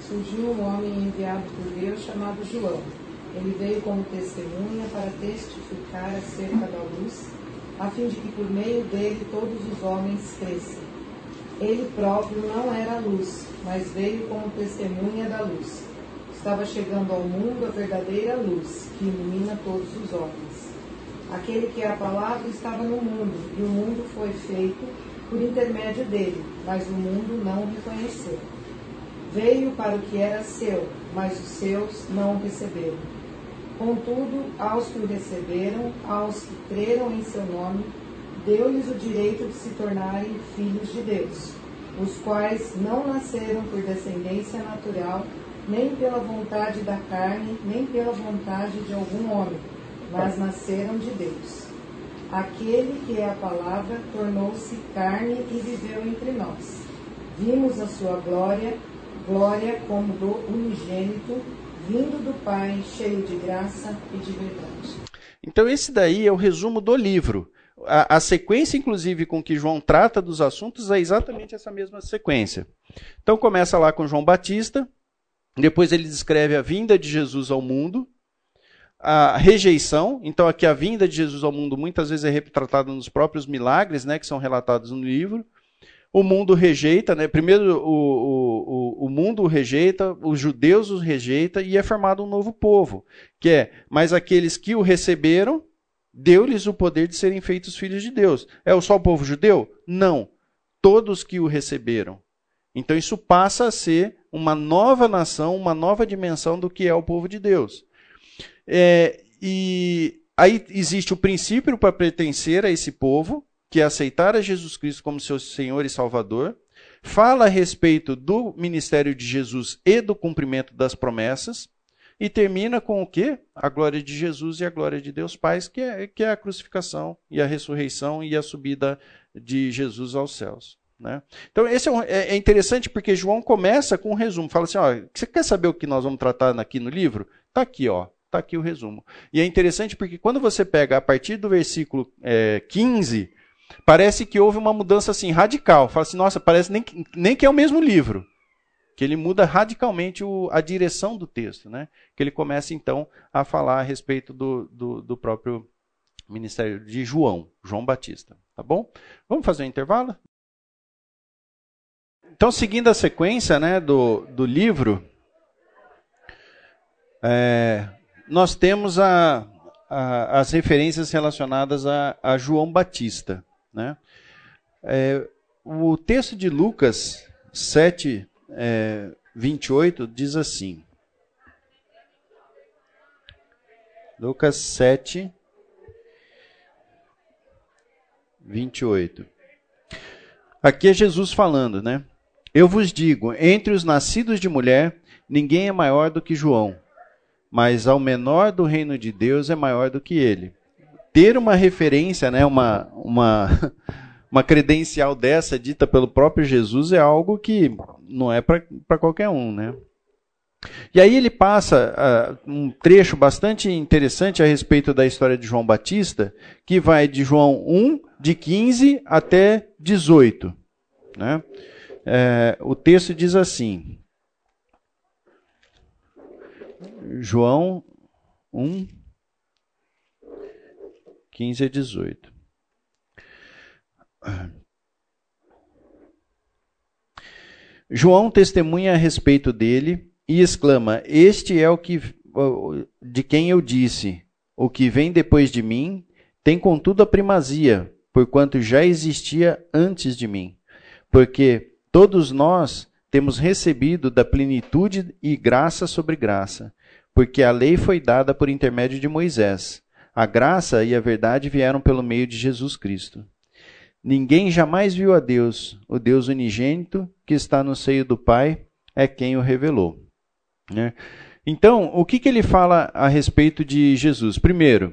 [SPEAKER 3] Surgiu um homem enviado por Deus chamado João. Ele veio como testemunha para testificar acerca da luz, a fim de que por meio dele todos os homens crescem. Ele próprio não era luz, mas veio como testemunha da luz. Estava chegando ao mundo a verdadeira luz, que ilumina todos os homens. Aquele que é a palavra estava no mundo, e o mundo foi feito por intermédio dele, mas o mundo não o reconheceu. Veio para o que era seu, mas os seus não o receberam. Contudo, aos que o receberam, aos que creram em seu nome, deu-lhes o direito de se tornarem filhos de Deus, os quais não nasceram por descendência natural, nem pela vontade da carne, nem pela vontade de algum homem mas nasceram de Deus. Aquele que é a palavra tornou-se carne e viveu entre nós. Vimos a sua glória, glória como do unigênito, vindo do Pai, cheio de graça e de verdade.
[SPEAKER 1] Então, esse daí é o resumo do livro. A, a, sequência, inclusive, com que João trata dos assuntos é exatamente essa mesma sequência. Então, começa lá com João Batista, depois ele descreve a vinda de Jesus ao mundo, a rejeição. Então, aqui a vinda de Jesus ao mundo muitas vezes é retratada nos próprios milagres, né, que são relatados no livro. O mundo rejeita, né? Primeiro o, o, o mundo o rejeita, os judeus o rejeita e é formado um novo povo, que é, mas aqueles que o receberam, deu-lhes o poder de serem feitos filhos de Deus. É só o povo judeu? Não. Todos que o receberam. Então isso passa a ser uma nova nação, uma nova dimensão do que é o povo de Deus. É, e aí existe o princípio para pertencer a esse povo, que é aceitar a Jesus Cristo como seu Senhor e Salvador. Fala a respeito do ministério de Jesus e do cumprimento das promessas. E termina com o quê? A glória de Jesus e a glória de Deus Pai, que é, que é a crucificação e a ressurreição e a subida de Jesus aos céus. Né? Então, esse é, um, é, é, interessante porque João começa com um resumo. Fala assim: ó, você quer saber o que nós vamos tratar aqui no livro? Está aqui, ó. Está aqui o resumo. E é interessante porque quando você pega a partir do versículo é, 15, parece que houve uma mudança assim radical. Fala assim: nossa, parece nem, nem que é o mesmo livro. Que ele muda radicalmente o, a direção do texto. Né? Que ele começa então a falar a respeito do, do, do próprio ministério de João, João Batista. Tá bom? Vamos fazer um intervalo? Então, seguindo a sequência né, do, do livro, é, nós temos a, a, as referências relacionadas a, a João Batista. Né? É, o texto de Lucas 7, é, 28 diz assim. Lucas 7, 28. Aqui é Jesus falando, né? Eu vos digo: entre os nascidos de mulher, ninguém é maior do que João, mas ao menor do reino de Deus é maior do que ele. Ter uma referência, né, uma, uma, uma credencial dessa dita pelo próprio Jesus é algo que não é para qualquer um, né? E aí ele passa uh, um trecho bastante interessante a respeito da história de João Batista, que vai de João 1, de 15 até 18. Né? É, o texto diz assim, João 1, 15 a 18. João testemunha a respeito dele e exclama: Este é o que de quem eu disse: O que vem depois de mim tem contudo a primazia, porquanto já existia antes de mim. Porque todos nós temos recebido da plenitude e graça sobre graça, porque a lei foi dada por intermédio de Moisés. A graça e a verdade vieram pelo meio de Jesus Cristo. Ninguém jamais viu a Deus, o Deus unigênito que está no seio do Pai é quem o revelou. Né? Então, o que, que ele fala a respeito de Jesus? Primeiro,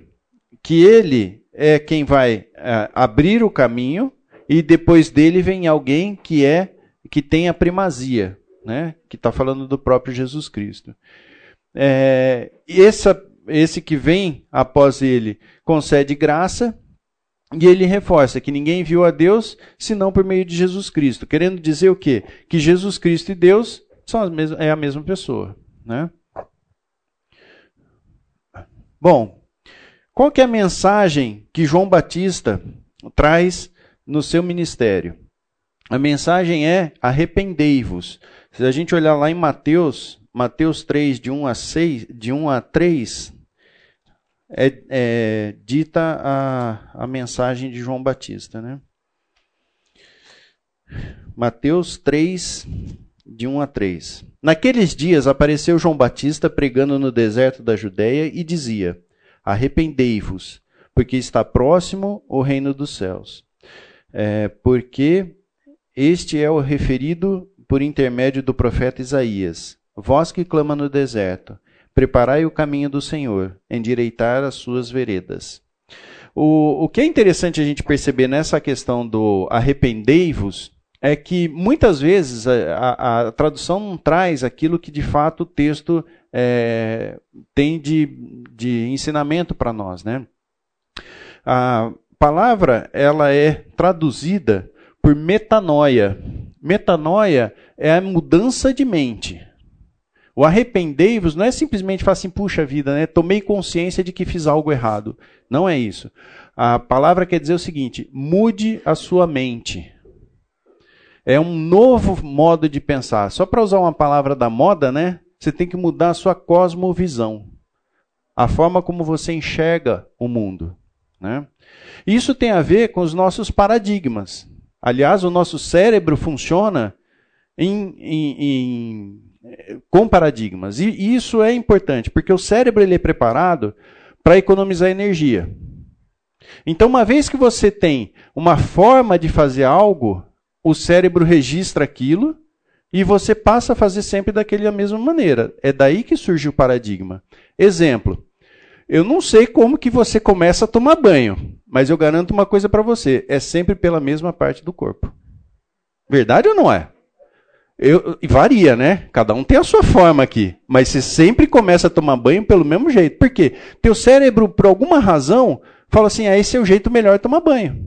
[SPEAKER 1] que ele é quem vai é, abrir o caminho e depois dele vem alguém que é que tem a primazia, né? Que está falando do próprio Jesus Cristo. É, essa, esse que vem após ele concede graça e ele reforça que ninguém viu a Deus senão por meio de Jesus Cristo, querendo dizer o quê? Que Jesus Cristo e Deus são as mesmas, é a mesma pessoa, né? Bom, qual que é a mensagem que João Batista traz no seu ministério? A mensagem é arrependei-vos. Se a gente olhar lá em Mateus, Mateus 3, de 1 a, 6, de 1 a 3, é, é dita a, a mensagem de João Batista. Né? Mateus 3, de 1 a 3. Naqueles dias apareceu João Batista pregando no deserto da Judéia e dizia: Arrependei-vos, porque está próximo o reino dos céus. É, porque este é o referido por intermédio do profeta Isaías. Vós que clama no deserto, preparai o caminho do Senhor, endireitar as suas veredas. O, o que é interessante a gente perceber nessa questão do arrependei-vos é que muitas vezes a, a, a, tradução não traz aquilo que de fato o texto é, tem de, de ensinamento para nós. Né? A palavra ela é traduzida por metanoia. Metanoia é a mudança de mente. O arrependei-vos não é simplesmente falar assim, puxa vida, né? Tomei consciência de que fiz algo errado. Não é isso. A palavra quer dizer o seguinte: mude a sua mente. É um novo modo de pensar. Só para usar uma palavra da moda, né? Você tem que mudar a sua cosmovisão. A forma como você enxerga o mundo. Né? Isso tem a ver com os nossos paradigmas. Aliás, o nosso cérebro funciona em, em, em, com paradigmas. E isso é importante, porque o cérebro ele é preparado para economizar energia. Então, uma vez que você tem uma forma de fazer algo, o cérebro registra aquilo e você passa a fazer sempre daquela mesma maneira. É daí que surge o paradigma. Exemplo: eu não sei como que você começa a tomar banho, mas eu garanto uma coisa para você: é sempre pela mesma parte do corpo. Verdade ou não é? Eu, varia, né? Cada um tem a sua forma aqui. Mas você sempre começa a tomar banho pelo mesmo jeito. Por quê? Teu cérebro, por alguma razão, fala assim: ah, esse é o jeito melhor de tomar banho.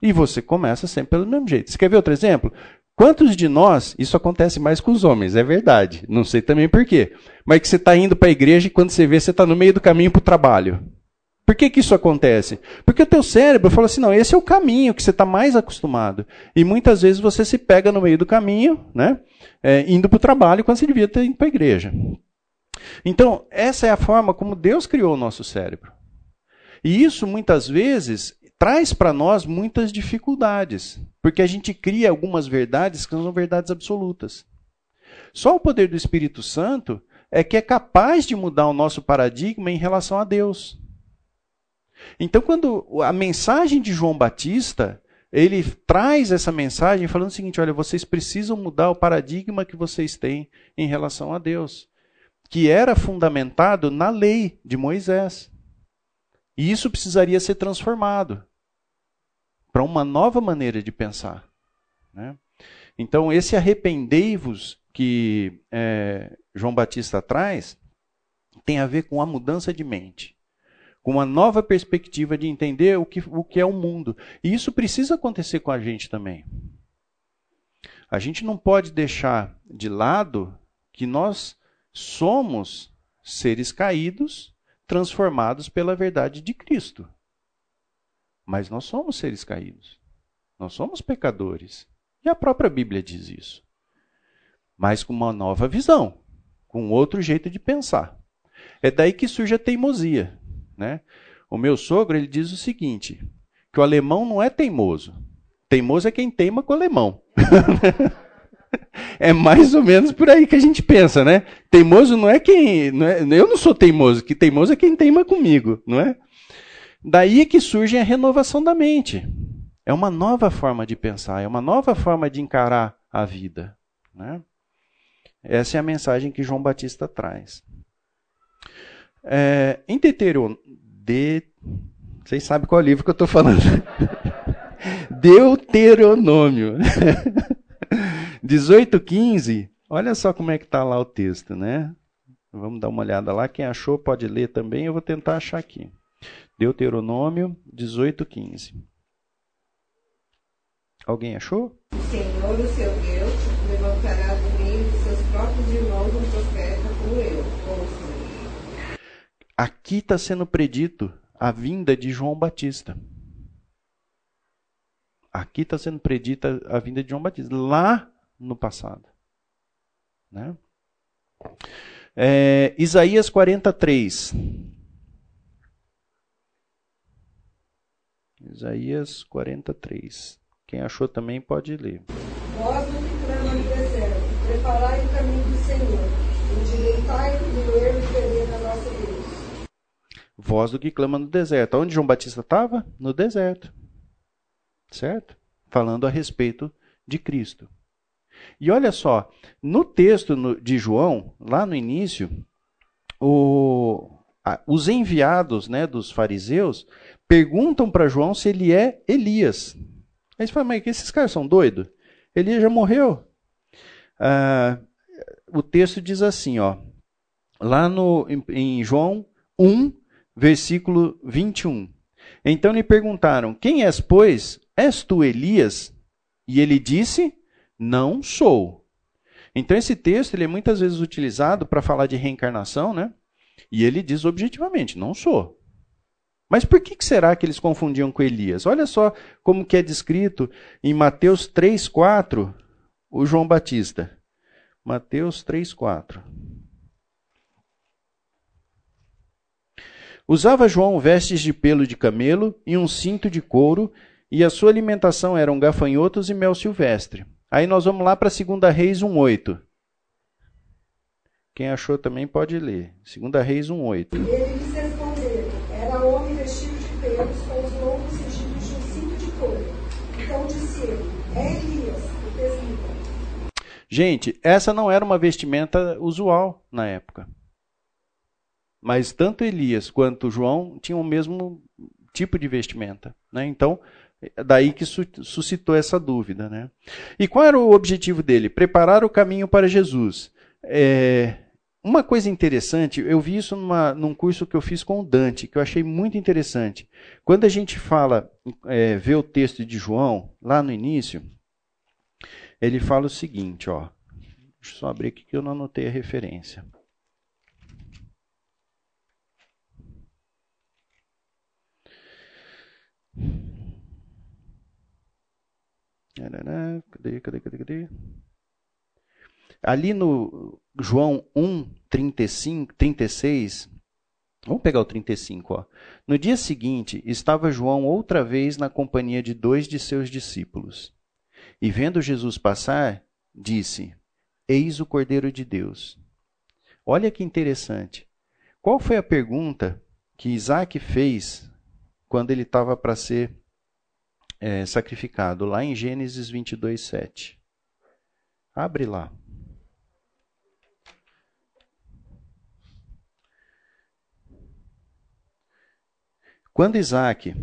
[SPEAKER 1] E você começa sempre pelo mesmo jeito. Você quer ver outro exemplo? Quantos de nós, isso acontece mais com os homens, é verdade. Não sei também por quê. Mas que você está indo para a igreja e quando você vê, você está no meio do caminho para o trabalho. Por que, que isso acontece? Porque o teu cérebro fala assim, não, esse é o caminho que você está mais acostumado. E muitas vezes você se pega no meio do caminho, né, é, indo para o trabalho, quando você devia estar indo para a igreja. Então, essa é a forma como Deus criou o nosso cérebro. E isso, muitas vezes, traz para nós muitas dificuldades, porque a gente cria algumas verdades que não são verdades absolutas. Só o poder do Espírito Santo é que é capaz de mudar o nosso paradigma em relação a Deus. Então, quando a mensagem de João Batista, ele traz essa mensagem falando o seguinte: olha, vocês precisam mudar o paradigma que vocês têm em relação a Deus, que era fundamentado na lei de Moisés. E isso precisaria ser transformado para uma nova maneira de pensar. Né? Então, esse arrependei-vos que é, João Batista traz tem a ver com a mudança de mente com uma nova perspectiva de entender o que, o que é o mundo. E isso precisa acontecer com a gente também. A gente não pode deixar de lado que nós somos seres caídos, transformados pela verdade de Cristo. Mas nós somos seres caídos. Nós somos pecadores. E a própria Bíblia diz isso. Mas com uma nova visão, com outro jeito de pensar. É daí que surge a teimosia. Né? O meu sogro ele diz o seguinte: que o alemão não é teimoso. Teimoso é quem teima com o alemão. é mais ou menos por aí que a gente pensa, né? Teimoso não é quem. Não é, eu não sou teimoso, que teimoso é quem teima comigo, não é? Daí é que surge a renovação da mente. É uma nova forma de pensar, é uma nova forma de encarar a vida. Né? Essa é a mensagem que João Batista traz. É, em Deuteronômio. De... Vocês sabem qual livro que eu estou falando. Deuteronômio. 18,15. Olha só como é que está lá o texto, né? Vamos dar uma olhada lá. Quem achou pode ler também. Eu vou tentar achar aqui. Deuteronômio 18,15. Alguém achou?
[SPEAKER 9] O Senhor, o seu Deus, levantará do meio de seus próprios irmãos um profeta como eu, ouçam.
[SPEAKER 1] Aqui está sendo predito a vinda de João Batista. Aqui está sendo predita a vinda de João Batista, lá no passado. Né? É, Isaías 43. Isaías 43. Quem achou também pode ler.
[SPEAKER 6] Vós no que no deserto, preparai o caminho do Senhor, endireitai o erro e vereda a nossa Deus.
[SPEAKER 1] Voz do que clama no deserto. Onde João Batista estava? No deserto. Certo? Falando a respeito de Cristo. E olha só, no texto de João, lá no início, o, a, os enviados né, dos fariseus perguntam para João se ele é Elias. Aí você fala, mas esses caras são doidos? Elias já morreu. Ah, o texto diz assim, ó, lá no, em, em João 1, versículo 21. Então lhe perguntaram: Quem és, pois? És tu Elias? E ele disse: Não sou. Então esse texto ele é muitas vezes utilizado para falar de reencarnação, né? E ele diz objetivamente: Não sou. Mas por que será que eles confundiam com Elias? Olha só como que é descrito em Mateus 3:4 o João Batista. Mateus 3:4. Usava João vestes de pelo de camelo e um cinto de couro, e a sua alimentação eram gafanhotos e mel silvestre. Aí nós vamos lá para 2 Reis 1,8. Quem achou também pode ler. 2 Reis 1,8.
[SPEAKER 6] Ele lhes respondeu: Era homem vestido de pelos, com os lombos cingidos de um cinto de couro. Então disse ele: É Elias, o tesbita.
[SPEAKER 1] Gente, essa não era uma vestimenta usual na época. Mas tanto Elias quanto João tinham o mesmo tipo de vestimenta. Né? Então, Daí que suscitou essa dúvida. Né? E qual era o objetivo dele? Preparar o caminho para Jesus. É, uma coisa interessante, eu vi isso numa, num curso que eu fiz com o Dante, que eu achei muito interessante. Quando a gente fala, é, vê o texto de João, lá no início, ele fala o seguinte, ó. Deixa eu só abrir aqui que eu não anotei a referência. Cadê, cadê, cadê, cadê? Ali no João 1, 35, 36, vamos pegar o 35. Ó. No dia seguinte, estava João outra vez na companhia de dois de seus discípulos. E vendo Jesus passar, disse: Eis o Cordeiro de Deus. Olha que interessante. Qual foi a pergunta que Isaac fez quando ele estava para ser é, sacrificado? Lá em Gênesis 22, 7. Abre lá. Quando Isaac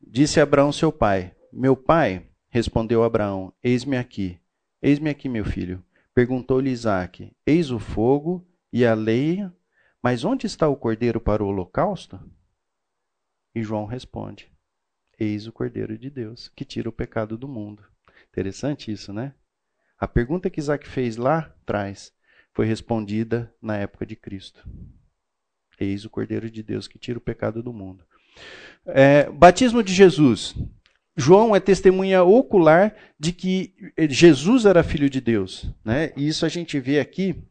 [SPEAKER 1] disse a Abraão, seu pai: Meu pai, respondeu Abraão: Eis-me aqui. Eis-me aqui, meu filho. Perguntou-lhe Isaac: Eis o fogo e a lenha, mas onde está o cordeiro para o holocausto? E João responde: Eis o cordeiro de Deus, que tira o pecado do mundo. Interessante isso, né? A pergunta que Isaac fez lá atrás foi respondida na época de Cristo. Eis o Cordeiro de Deus que tira o pecado do mundo. É, batismo de Jesus. João é testemunha ocular de que Jesus era filho de Deus. Né? E isso a gente vê aqui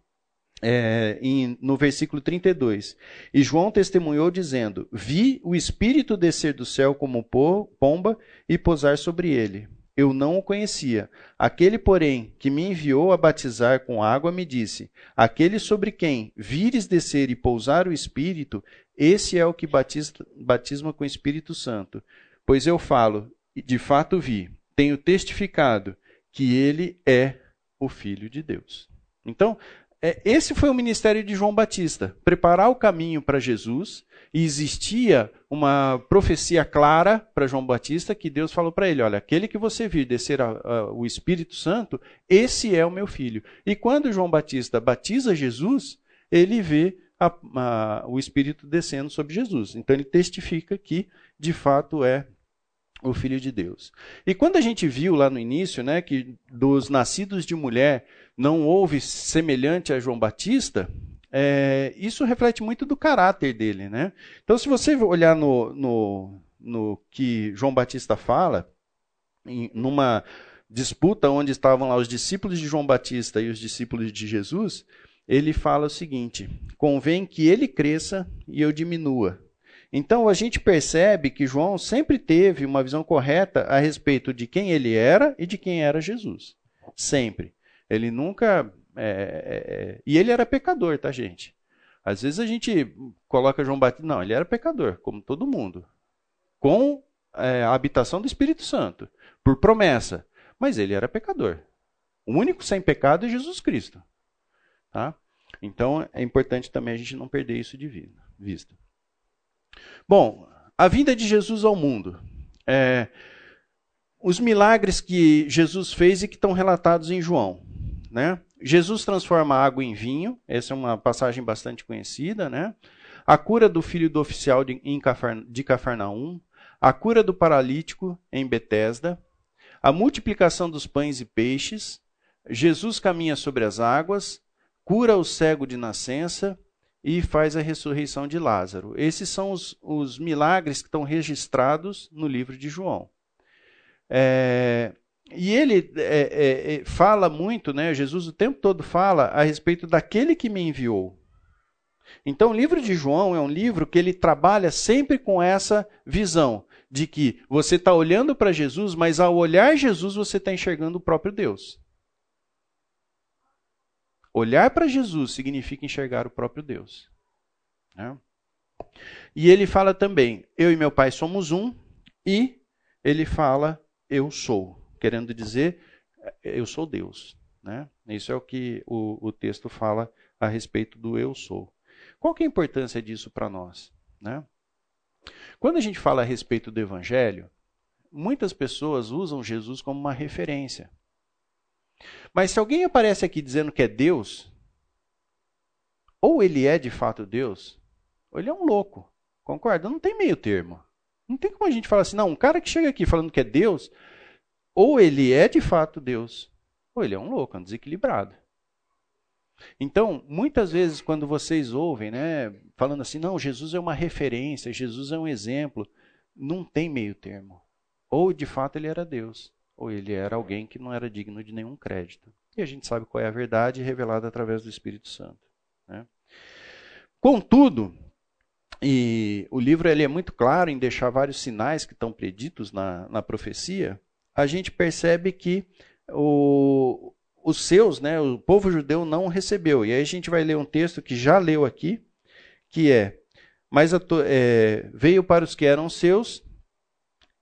[SPEAKER 1] é, em, no versículo 32. E João testemunhou dizendo: Vi o Espírito descer do céu como pomba e pousar sobre ele eu não o conhecia. Aquele, porém, que me enviou a batizar com água, me disse: Aquele sobre quem vires descer e pousar o Espírito, esse é o que batiza, batisma com o Espírito Santo. Pois eu falo, de fato vi, tenho testificado que ele é o Filho de Deus. Então, é, esse foi o ministério de João Batista: preparar o caminho para Jesus e existia uma profecia clara para João Batista que Deus falou para ele: Olha, aquele que você vir descer a, a, o Espírito Santo, esse é o meu filho. E quando João Batista batiza Jesus, ele vê a, o Espírito descendo sobre Jesus. Então ele testifica que de fato é o Filho de Deus. E quando a gente viu lá no início né, que dos nascidos de mulher não houve semelhante a João Batista, é, isso reflete muito do caráter dele. Né? Então, se você olhar no, no, no que João Batista fala, em, numa disputa onde estavam lá os discípulos de João Batista e os discípulos de Jesus, ele fala o seguinte: convém que ele cresça e eu diminua. Então a gente percebe que João sempre teve uma visão correta a respeito de quem ele era e de quem era Jesus. Sempre. Ele nunca é, é, é, e ele era pecador, tá, gente? Às vezes a gente coloca João Batista. Não, ele era pecador, como todo mundo. Com é, a habitação do Espírito Santo, por promessa. Mas ele era pecador. O único sem pecado é Jesus Cristo. Tá? Então é importante também a gente não perder isso de vista. Bom, a vinda de Jesus ao mundo. É, os milagres que Jesus fez e que estão relatados em João. Né? Jesus transforma água em vinho, essa é uma passagem bastante conhecida, né? A cura do filho do oficial de, de Cafarnaum, a cura do paralítico em Betesda, a multiplicação dos pães e peixes, Jesus caminha sobre as águas, cura o cego de nascença e faz a ressurreição de Lázaro. Esses são os, os milagres que estão registrados no livro de João. É, e ele é, é, é, fala muito, né? Jesus o tempo todo fala a respeito daquele que me enviou. Então, o livro de João é um livro que ele trabalha sempre com essa visão de que você está olhando para Jesus, mas ao olhar Jesus você está enxergando o próprio Deus. Olhar para Jesus significa enxergar o próprio Deus. Né? E ele fala também: eu e meu pai somos um, e ele fala: eu sou querendo dizer eu sou Deus. Né? Isso é o que o, o texto fala a respeito do eu sou. Qual que é a importância disso para nós? Né? Quando a gente fala a respeito do Evangelho, muitas pessoas usam Jesus como uma referência. Mas se alguém aparece aqui dizendo que é Deus, ou ele é de fato Deus, ou ele é um louco. Concorda? Não tem meio termo. Não tem como a gente falar assim, não, um cara que chega aqui falando que é Deus, ou ele é de fato Deus, ou ele é um louco, um desequilibrado. Então, muitas vezes, quando vocês ouvem, né, falando assim, não, Jesus é uma referência, Jesus é um exemplo, não tem meio termo. Ou de fato ele era Deus, ou ele era alguém que não era digno de nenhum crédito. E a gente sabe qual é a verdade revelada através do Espírito Santo. Né? Contudo, e o livro ele é muito claro em deixar vários sinais que estão preditos na, na profecia, a gente percebe que o, os seus, né, o povo judeu não recebeu. E aí a gente vai ler um texto que já leu aqui, que é: Mas é, veio para os que eram seus,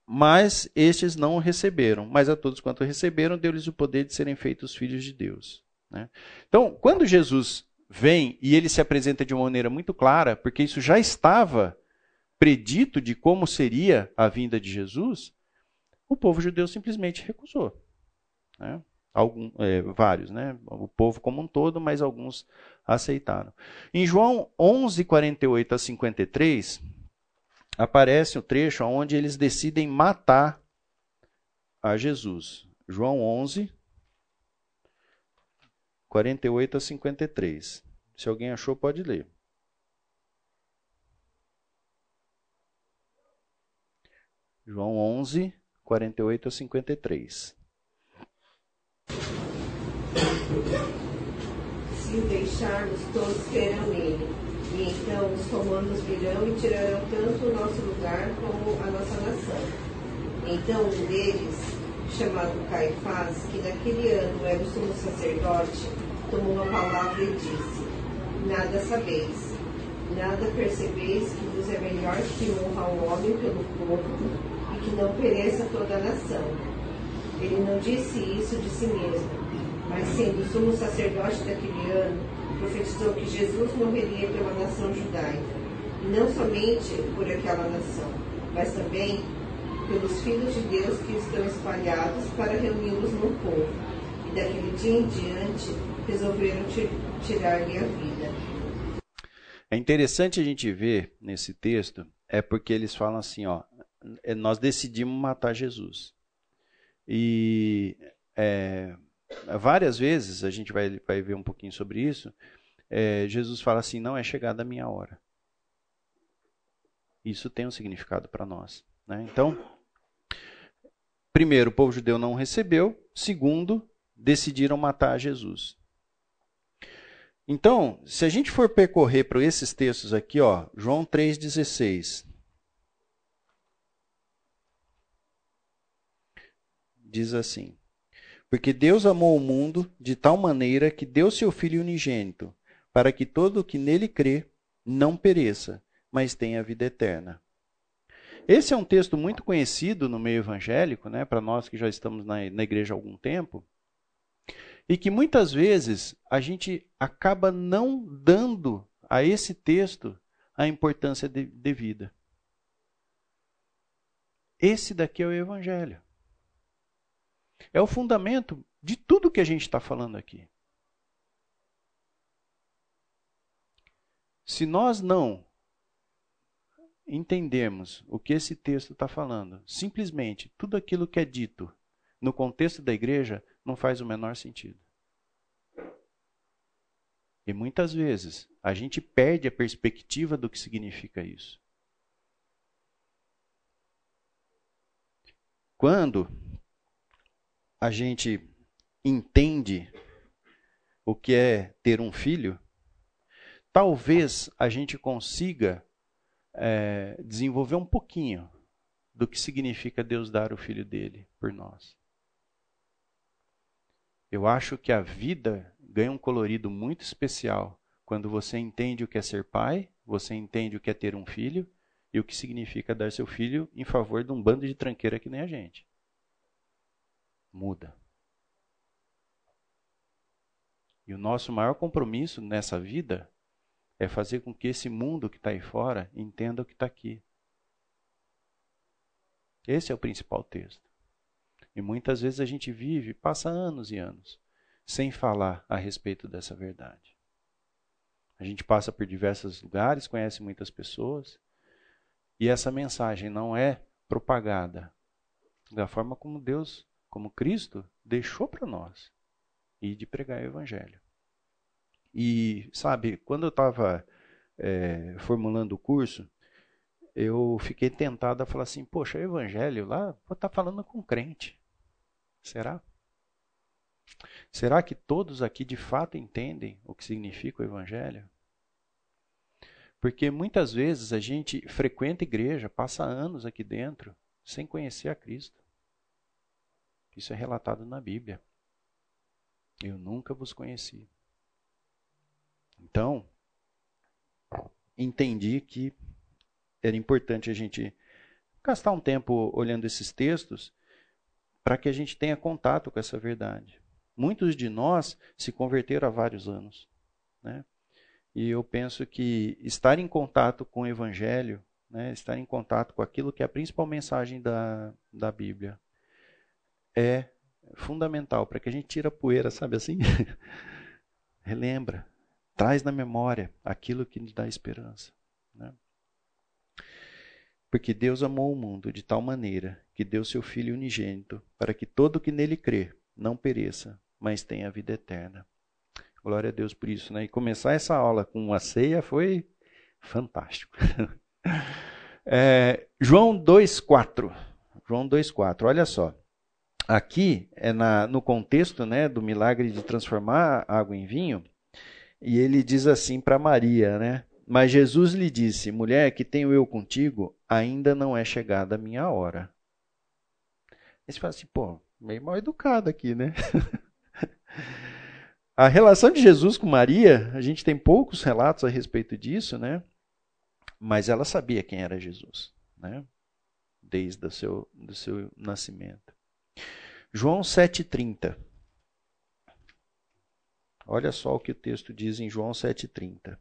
[SPEAKER 1] mas estes não o receberam. Mas a todos quanto receberam, deu-lhes o poder de serem feitos filhos de Deus. Né? Então, quando Jesus vem e ele se apresenta de uma maneira muito clara, porque isso já estava predito de como seria a vinda de Jesus, o povo judeu simplesmente recusou. Né? Algum, é, vários, né? o povo como um todo, mas alguns aceitaram. Em João 11, 48 a 53, aparece o trecho onde eles decidem matar a Jesus. João 11, 48 a 53. Se alguém achou, pode ler. João 11, 48 a 53.
[SPEAKER 9] Se o deixarmos, todos crerão nele. Então os romanos virão e tirarão tanto o nosso lugar como a nossa nação. Então um deles, chamado Caifás, que naquele ano era o sumo sacerdote, tomou a palavra e disse: Nada sabeis, nada percebeis que vos é melhor que honra o homem pelo corpo e que não pereça toda a nação. Ele não disse isso de si mesmo, mas sendo sumo sacerdote daquele ano, profetizou que Jesus morreria pela nação judaica, e não somente por aquela nação, mas também pelos filhos de Deus que estão espalhados para reuni-los no povo. E daquele dia em diante resolveram tirar-lhe a vida.
[SPEAKER 1] É interessante a gente ver nesse texto, é porque eles falam assim, ó, é, nós decidimos matar Jesus. E é, várias vezes, a gente vai, vai ver um pouquinho sobre isso, é, Jesus fala assim, não é chegada a minha hora. Isso tem um significado para nós. Né? Então, primeiro, o povo judeu não recebeu. Segundo, decidiram matar Jesus. Então, se a gente for percorrer para esses textos aqui, ó, João 3,16. Diz assim: Porque Deus amou o mundo de tal maneira que deu seu Filho unigênito, para que todo o que nele crê não pereça, mas tenha vida eterna. Esse é um texto muito conhecido no meio evangélico, né, para nós que já estamos na, na igreja há algum tempo. E que muitas vezes a gente acaba não dando a esse texto a importância devida. Esse daqui é o Evangelho. É o fundamento de tudo que a gente está falando aqui. Se nós não entendermos o que esse texto está falando, simplesmente tudo aquilo que é dito no contexto da igreja não faz o menor sentido. E muitas vezes a gente perde a perspectiva do que significa isso. Quando a gente entende o que é ter um filho, talvez a gente consiga é, desenvolver um pouquinho do que significa Deus dar o filho dele por nós. Eu acho que a vida ganha um colorido muito especial quando você entende o que é ser pai, você entende o que é ter um filho e o que significa dar seu filho em favor de um bando de tranqueira que nem a gente. Muda. E o nosso maior compromisso nessa vida é fazer com que esse mundo que está aí fora entenda o que está aqui. Esse é o principal texto. E muitas vezes a gente vive, passa anos e anos, sem falar a respeito dessa verdade. A gente passa por diversos lugares, conhece muitas pessoas, e essa mensagem não é propagada da forma como Deus, como Cristo, deixou para nós e de pregar o Evangelho. E, sabe, quando eu estava é, formulando o curso, eu fiquei tentado a falar assim: poxa, o Evangelho lá está falando com crente. Será? Será que todos aqui de fato entendem o que significa o Evangelho? Porque muitas vezes a gente frequenta igreja, passa anos aqui dentro, sem conhecer a Cristo. Isso é relatado na Bíblia. Eu nunca vos conheci. Então, entendi que era importante a gente gastar um tempo olhando esses textos para que a gente tenha contato com essa verdade. Muitos de nós se converteram há vários anos. Né? E eu penso que estar em contato com o Evangelho, né, estar em contato com aquilo que é a principal mensagem da, da Bíblia, é fundamental para que a gente tire a poeira, sabe assim? Relembra, traz na memória aquilo que nos dá esperança. Né? Porque Deus amou o mundo de tal maneira que deu seu Filho unigênito, para que todo que nele crê não pereça, mas tenha vida eterna. Glória a Deus por isso, né? E começar essa aula com uma ceia foi fantástico. é, João 2,4. João 2,4, olha só. Aqui é na, no contexto né, do milagre de transformar água em vinho, e ele diz assim para Maria, né? Mas Jesus lhe disse: Mulher, que tenho eu contigo, ainda não é chegada a minha hora. Aí você fala assim, pô, meio mal educado aqui, né? a relação de Jesus com Maria, a gente tem poucos relatos a respeito disso, né? Mas ela sabia quem era Jesus, né? Desde o seu, do seu nascimento. João 7,30. Olha só o que o texto diz em João 7,30.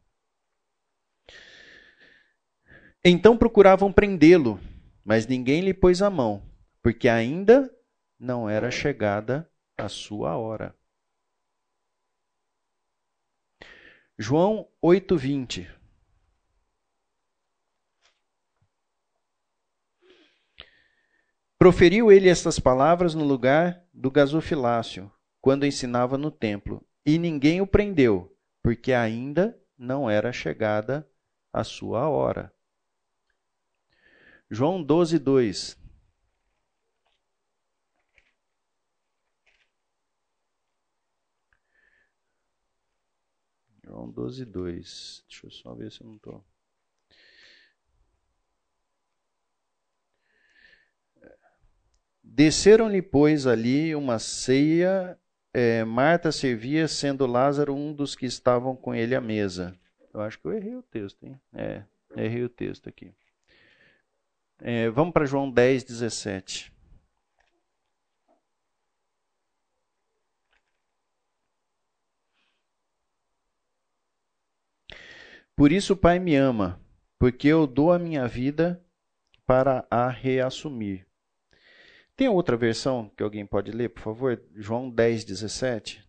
[SPEAKER 1] Então procuravam prendê-lo, mas ninguém lhe pôs a mão, porque ainda não era chegada a sua hora. João 8:20 Proferiu ele estas palavras no lugar do gasofilácio, quando ensinava no templo, e ninguém o prendeu, porque ainda não era chegada a sua hora. João 12, 2. João 12, 2. Deixa eu só ver se eu não estou. Desceram-lhe, pois, ali uma ceia. É, Marta servia, sendo Lázaro um dos que estavam com ele à mesa. Eu acho que eu errei o texto, hein? É, errei o texto aqui. É, vamos para João 10, 17. Por isso o Pai me ama, porque eu dou a minha vida para a reassumir. Tem outra versão que alguém pode ler, por favor? João 10, 17.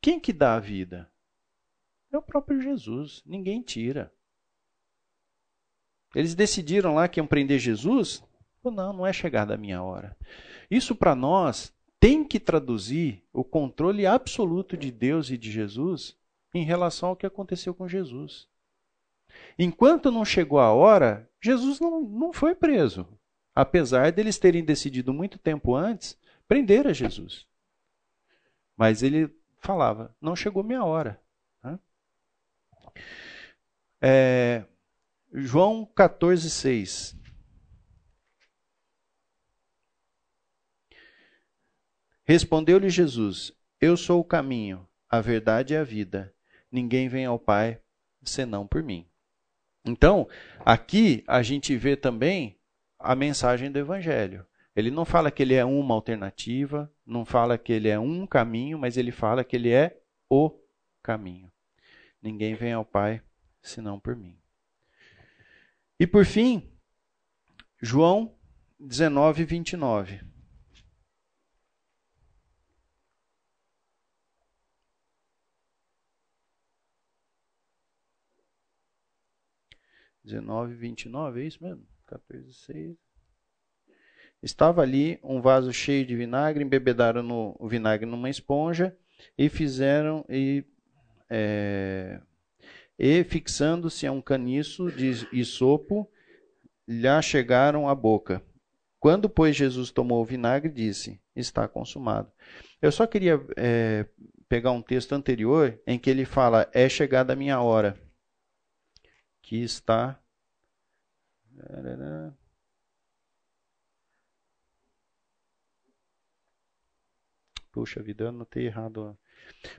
[SPEAKER 1] Quem que dá a vida? É o próprio Jesus. Ninguém tira. Eles decidiram lá que iam prender Jesus? Não, não é chegada a minha hora. Isso para nós tem que traduzir o controle absoluto de Deus e de Jesus em relação ao que aconteceu com Jesus. Enquanto não chegou a hora, Jesus não, não foi preso. Apesar deles terem decidido muito tempo antes prender a Jesus. Mas ele falava: não chegou minha hora. É, João 14, 6. Respondeu-lhe Jesus: Eu sou o caminho, a verdade e a vida. Ninguém vem ao Pai senão por mim. Então, aqui a gente vê também a mensagem do Evangelho. Ele não fala que ele é uma alternativa, não fala que ele é um caminho, mas ele fala que ele é o caminho. Ninguém vem ao Pai senão por mim. E por fim, João 19, 29. Dezenove, vinte e nove, é isso mesmo? 14, 6. Estava ali um vaso cheio de vinagre, embebedaram no, o vinagre numa esponja e fizeram e, é, e fixando-se a um caniço de isopo, lhe chegaram à boca. Quando, pois, Jesus tomou o vinagre, disse: Está consumado. Eu só queria é, pegar um texto anterior em que ele fala: É chegada a minha hora. Que está. Puxa vida, eu anotei errado.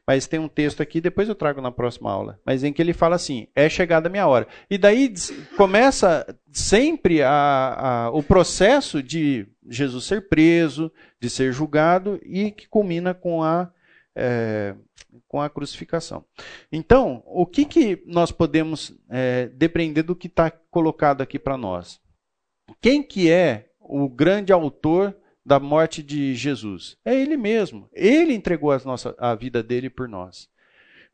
[SPEAKER 1] Mas tem um texto aqui, depois eu trago na próxima aula, mas em que ele fala assim: é chegada a minha hora. E daí começa sempre a, a, o processo de Jesus ser preso, de ser julgado e que culmina com a, é, com a crucificação. Então, o que, que nós podemos é, depreender do que está colocado aqui para nós? Quem que é o grande autor da morte de Jesus? É Ele mesmo. Ele entregou a, a vida dele por nós.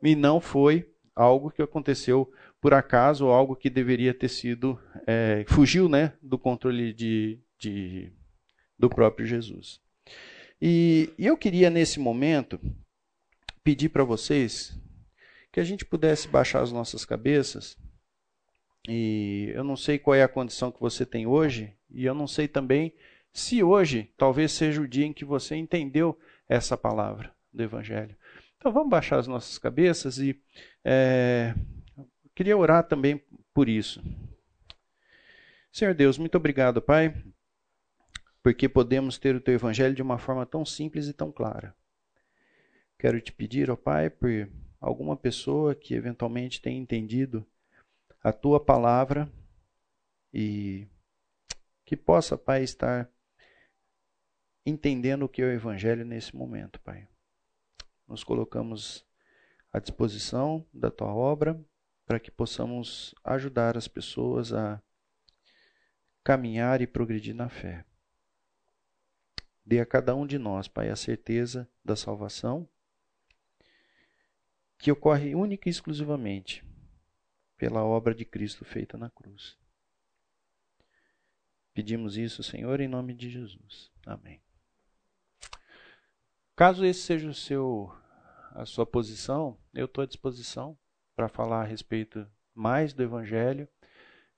[SPEAKER 1] E não foi algo que aconteceu por acaso ou algo que deveria ter sido. É, fugiu né, do controle de, de, do próprio Jesus. E, e eu queria, nesse momento, pedir para vocês que a gente pudesse baixar as nossas cabeças. E eu não sei qual é a condição que você tem hoje, e eu não sei também se hoje talvez seja o dia em que você entendeu essa palavra do Evangelho. Então vamos baixar as nossas cabeças e é, queria orar também por isso. Senhor Deus, muito obrigado, Pai, porque podemos ter o Teu Evangelho de uma forma tão simples e tão clara. Quero te pedir, ó Pai, por alguma pessoa que eventualmente tenha entendido a Tua palavra e que possa, Pai, estar entendendo o que é o Evangelho nesse momento, Pai. Nos colocamos à disposição da tua obra para que possamos ajudar as pessoas a caminhar e progredir na fé. Dê a cada um de nós, Pai, a certeza da salvação, que ocorre única e exclusivamente pela obra de Cristo feita na cruz. Pedimos isso, Senhor, em nome de Jesus. Amém. Caso esse seja o seu, a sua posição, eu estou à disposição para falar a respeito mais do Evangelho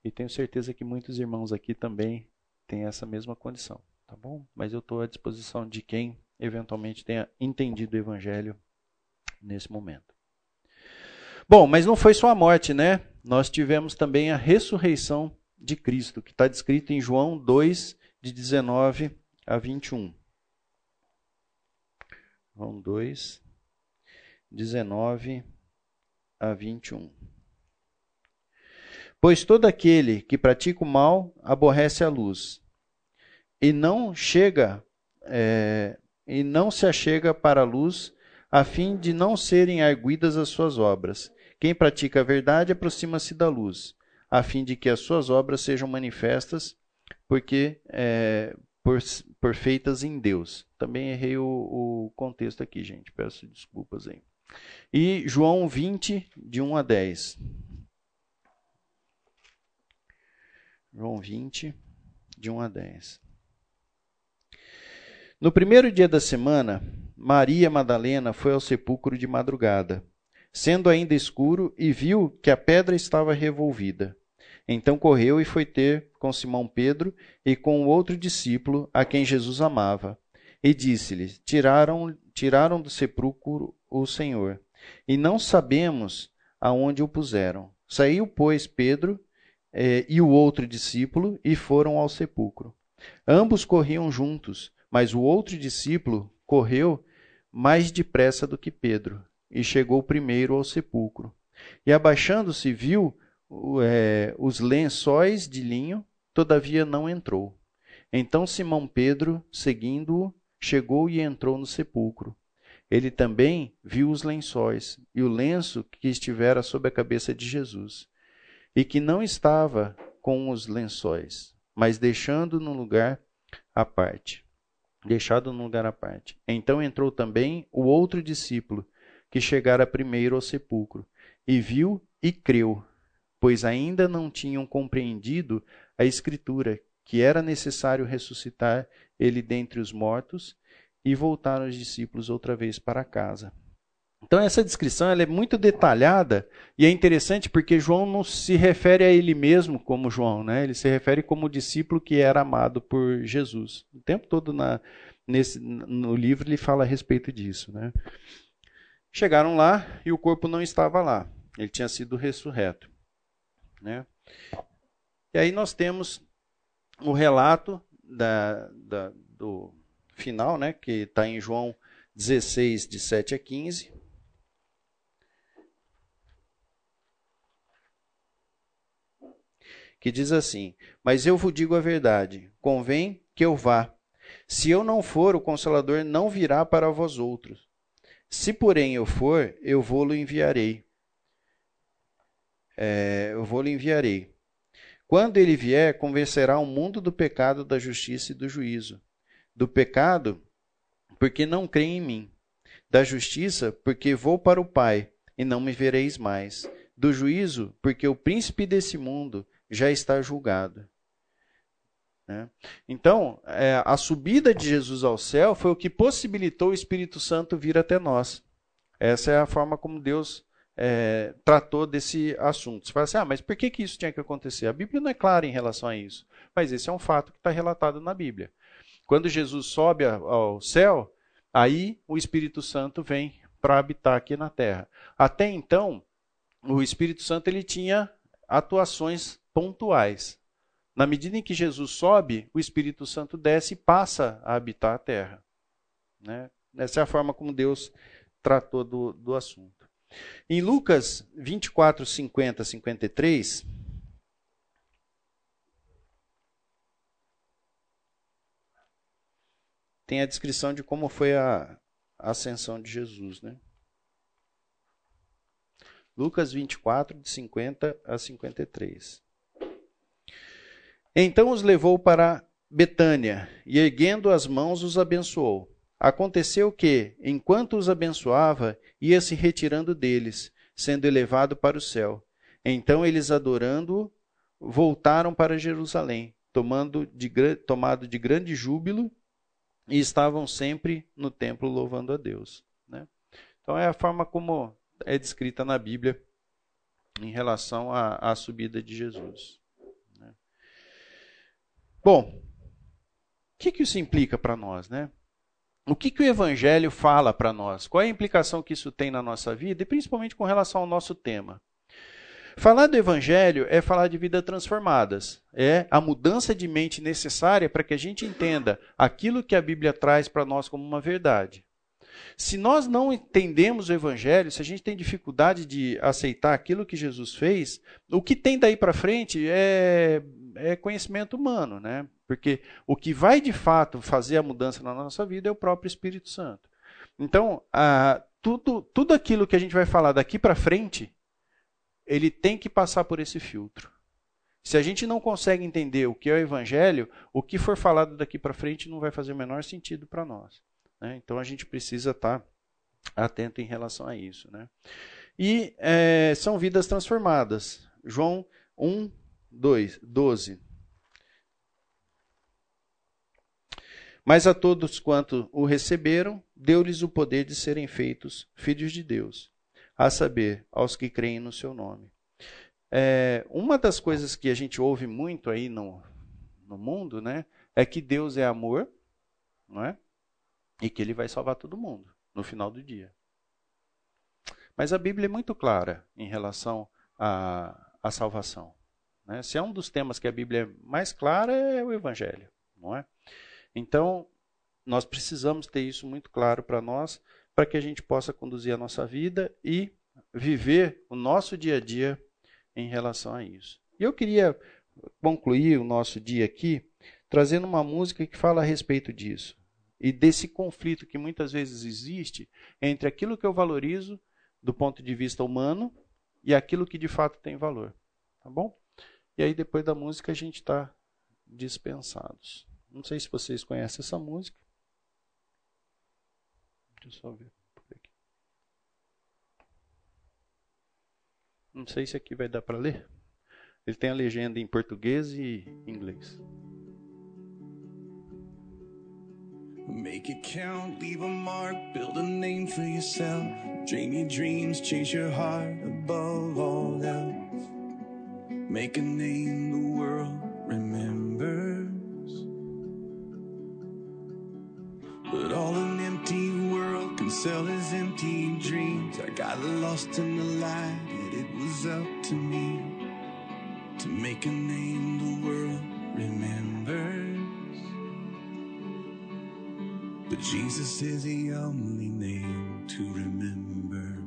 [SPEAKER 1] e tenho certeza que muitos irmãos aqui também têm essa mesma condição, tá bom? Mas eu estou à disposição de quem eventualmente tenha entendido o Evangelho nesse momento. Bom, mas não foi só a morte, né? Nós tivemos também a ressurreição de Cristo, que está descrito em João 2, de 19 a 21. João 2, 19 a 21. Pois todo aquele que pratica o mal aborrece a luz e não chega é, e não se achega para a luz, a fim de não serem arguidas as suas obras. Quem pratica a verdade aproxima-se da luz, a fim de que as suas obras sejam manifestas, porque é, por, por feitas em Deus. Também errei o, o contexto aqui, gente. Peço desculpas aí. E João 20, de 1 a 10. João 20, de 1 a 10. No primeiro dia da semana, Maria Madalena foi ao sepulcro de madrugada, sendo ainda escuro, e viu que a pedra estava revolvida. Então correu e foi ter com Simão Pedro e com o outro discípulo a quem Jesus amava. E disse-lhes: Tiraram, tiraram do sepulcro o Senhor, e não sabemos aonde o puseram. Saiu, pois, Pedro eh, e o outro discípulo e foram ao sepulcro. Ambos corriam juntos, mas o outro discípulo correu mais depressa do que Pedro e chegou primeiro ao sepulcro. E abaixando-se, viu é, os lençóis de linho, todavia não entrou. Então Simão Pedro, seguindo-o, chegou e entrou no sepulcro. ele também viu os lençóis e o lenço que estivera sobre a cabeça de Jesus, e que não estava com os lençóis, mas deixando no lugar à parte. Deixado no lugar à parte. Então entrou também o outro discípulo, que chegara primeiro ao sepulcro, e viu e creu, pois ainda não tinham compreendido a Escritura, que era necessário ressuscitar ele dentre os mortos, e voltaram os discípulos outra vez para casa. Então essa descrição ela é muito detalhada e é interessante porque João não se refere a ele mesmo como João, né? Ele se refere como discípulo que era amado por Jesus. O tempo todo na, nesse, no livro ele fala a respeito disso, né? Chegaram lá e o corpo não estava lá. Ele tinha sido ressurreto, né? E aí nós temos o relato da, da, do final, né? Que está em João 16, de 7 a 15. que diz assim: Mas eu vos digo a verdade, convém que eu vá. Se eu não for, o Consolador não virá para vós outros. Se, porém, eu for, eu vou-lo enviarei. É, eu vou-lo enviarei. Quando ele vier, convencerá o mundo do pecado, da justiça e do juízo. Do pecado, porque não creem em mim. Da justiça, porque vou para o Pai e não me vereis mais. Do juízo, porque o príncipe desse mundo já está julgado. Né? Então, é, a subida de Jesus ao céu foi o que possibilitou o Espírito Santo vir até nós. Essa é a forma como Deus é, tratou desse assunto. Você fala assim, ah, mas por que, que isso tinha que acontecer? A Bíblia não é clara em relação a isso, mas esse é um fato que está relatado na Bíblia. Quando Jesus sobe ao céu, aí o Espírito Santo vem para habitar aqui na terra. Até então, o Espírito Santo ele tinha atuações pontuais. Na medida em que Jesus sobe, o Espírito Santo desce e passa a habitar a terra. Né? Essa é a forma como Deus tratou do, do assunto. Em Lucas 24, 50, 53. Tem a descrição de como foi a ascensão de Jesus. Né? Lucas 24, de 50 a 53. Então os levou para Betânia e, erguendo as mãos, os abençoou. Aconteceu que, enquanto os abençoava, ia se retirando deles, sendo elevado para o céu. Então eles, adorando-o, voltaram para Jerusalém, tomando de, tomado de grande júbilo, e estavam sempre no templo louvando a Deus. Né? Então é a forma como é descrita na Bíblia em relação à, à subida de Jesus. Bom, o que, que isso implica para nós, né? O que, que o Evangelho fala para nós? Qual é a implicação que isso tem na nossa vida e principalmente com relação ao nosso tema? Falar do Evangelho é falar de vidas transformadas, é a mudança de mente necessária para que a gente entenda aquilo que a Bíblia traz para nós como uma verdade. Se nós não entendemos o Evangelho, se a gente tem dificuldade de aceitar aquilo que Jesus fez, o que tem daí para frente é é conhecimento humano, né? Porque o que vai de fato fazer a mudança na nossa vida é o próprio Espírito Santo. Então, a, tudo, tudo aquilo que a gente vai falar daqui para frente, ele tem que passar por esse filtro. Se a gente não consegue entender o que é o Evangelho, o que for falado daqui para frente não vai fazer o menor sentido para nós. Né? Então a gente precisa estar tá atento em relação a isso. Né? E é, são vidas transformadas. João 1, 2, 12. Mas a todos quanto o receberam, deu-lhes o poder de serem feitos filhos de Deus, a saber, aos que creem no seu nome. É, uma das coisas que a gente ouve muito aí no, no mundo, né, é que Deus é amor, não é? E que ele vai salvar todo mundo no final do dia. Mas a Bíblia é muito clara em relação à, à salvação. Né? Se é um dos temas que a Bíblia é mais clara, é o Evangelho. Não é? Então, nós precisamos ter isso muito claro para nós, para que a gente possa conduzir a nossa vida e viver o nosso dia a dia em relação a isso. E eu queria concluir o nosso dia aqui trazendo uma música que fala a respeito disso. e desse conflito que muitas vezes existe entre aquilo que eu valorizo do ponto de vista humano e aquilo que de fato tem valor. Tá bom? E aí depois da música a gente está dispensados. Não sei se vocês conhecem essa música. Deixa eu só ver por aqui. Não sei se aqui vai dar para ler. Ele tem a legenda em português e inglês.
[SPEAKER 10] Make it count, leave a mark, build a name for yourself. Dream your dreams, chase your heart above all else. Make a name the world remembers. But all an empty world can sell is empty dreams. I got lost in the light, yet it was up to me to make a name the world remembers. But Jesus is the only name to remember.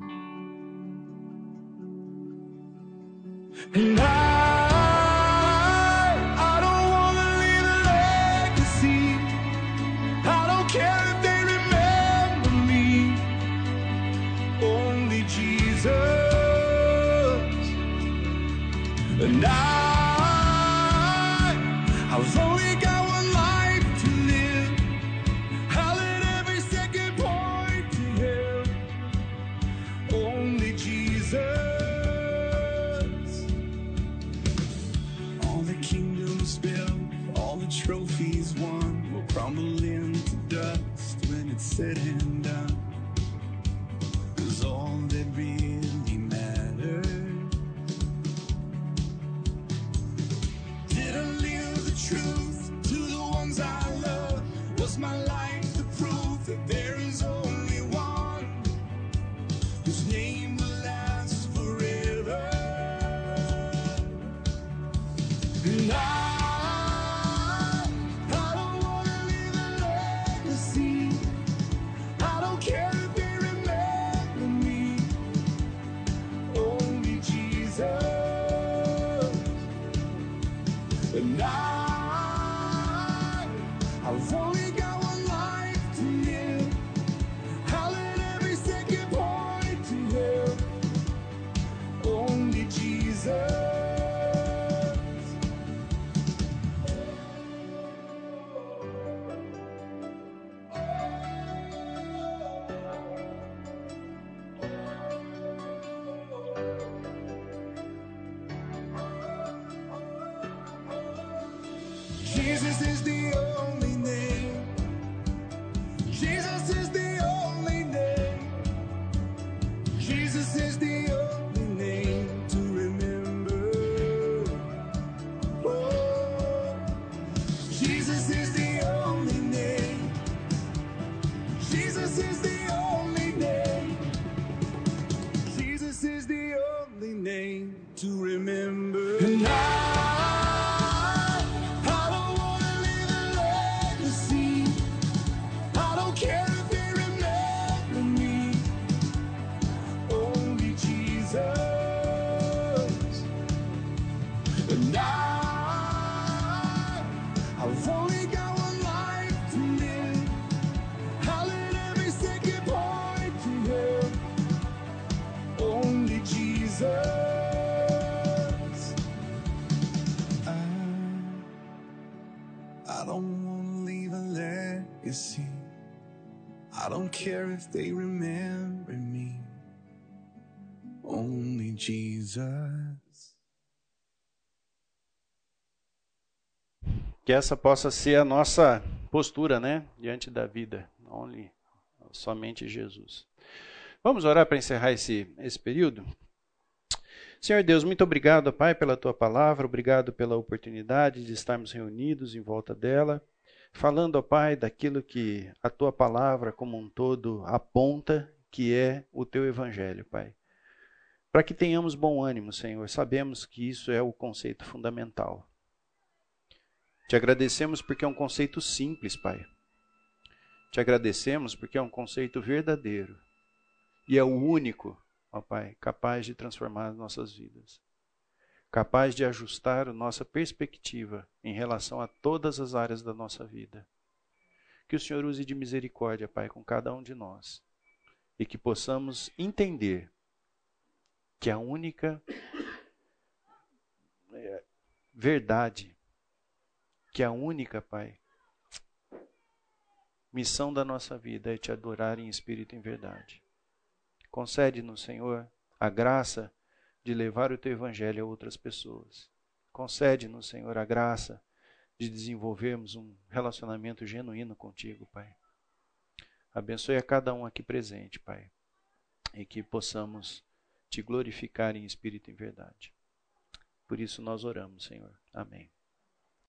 [SPEAKER 10] Jesus.
[SPEAKER 1] Que essa possa ser a nossa postura, né, diante da vida, only somente Jesus. Vamos orar para encerrar esse esse período. Senhor Deus, muito obrigado, Pai, pela tua palavra, obrigado pela oportunidade de estarmos reunidos em volta dela, falando, Pai, daquilo que a tua palavra como um todo aponta, que é o teu evangelho, Pai. Para que tenhamos bom ânimo, Senhor, sabemos que isso é o conceito fundamental. Te agradecemos porque é um conceito simples, Pai. Te agradecemos porque é um conceito verdadeiro e é o único, ó Pai, capaz de transformar as nossas vidas, capaz de ajustar a nossa perspectiva em relação a todas as áreas da nossa vida, Que o Senhor use de misericórdia, Pai, com cada um de nós. E que possamos entender que a única é, verdade, que a única, Pai, missão da nossa vida é te adorar em espírito e em verdade. Concede-nos, Senhor, a graça de levar o teu evangelho a outras pessoas. Concede-nos, Senhor, a graça de desenvolvermos um relacionamento genuíno contigo, Pai. Abençoe a cada um aqui presente, Pai, e que possamos te glorificar em espírito e em verdade. Por isso nós oramos, Senhor. Amém.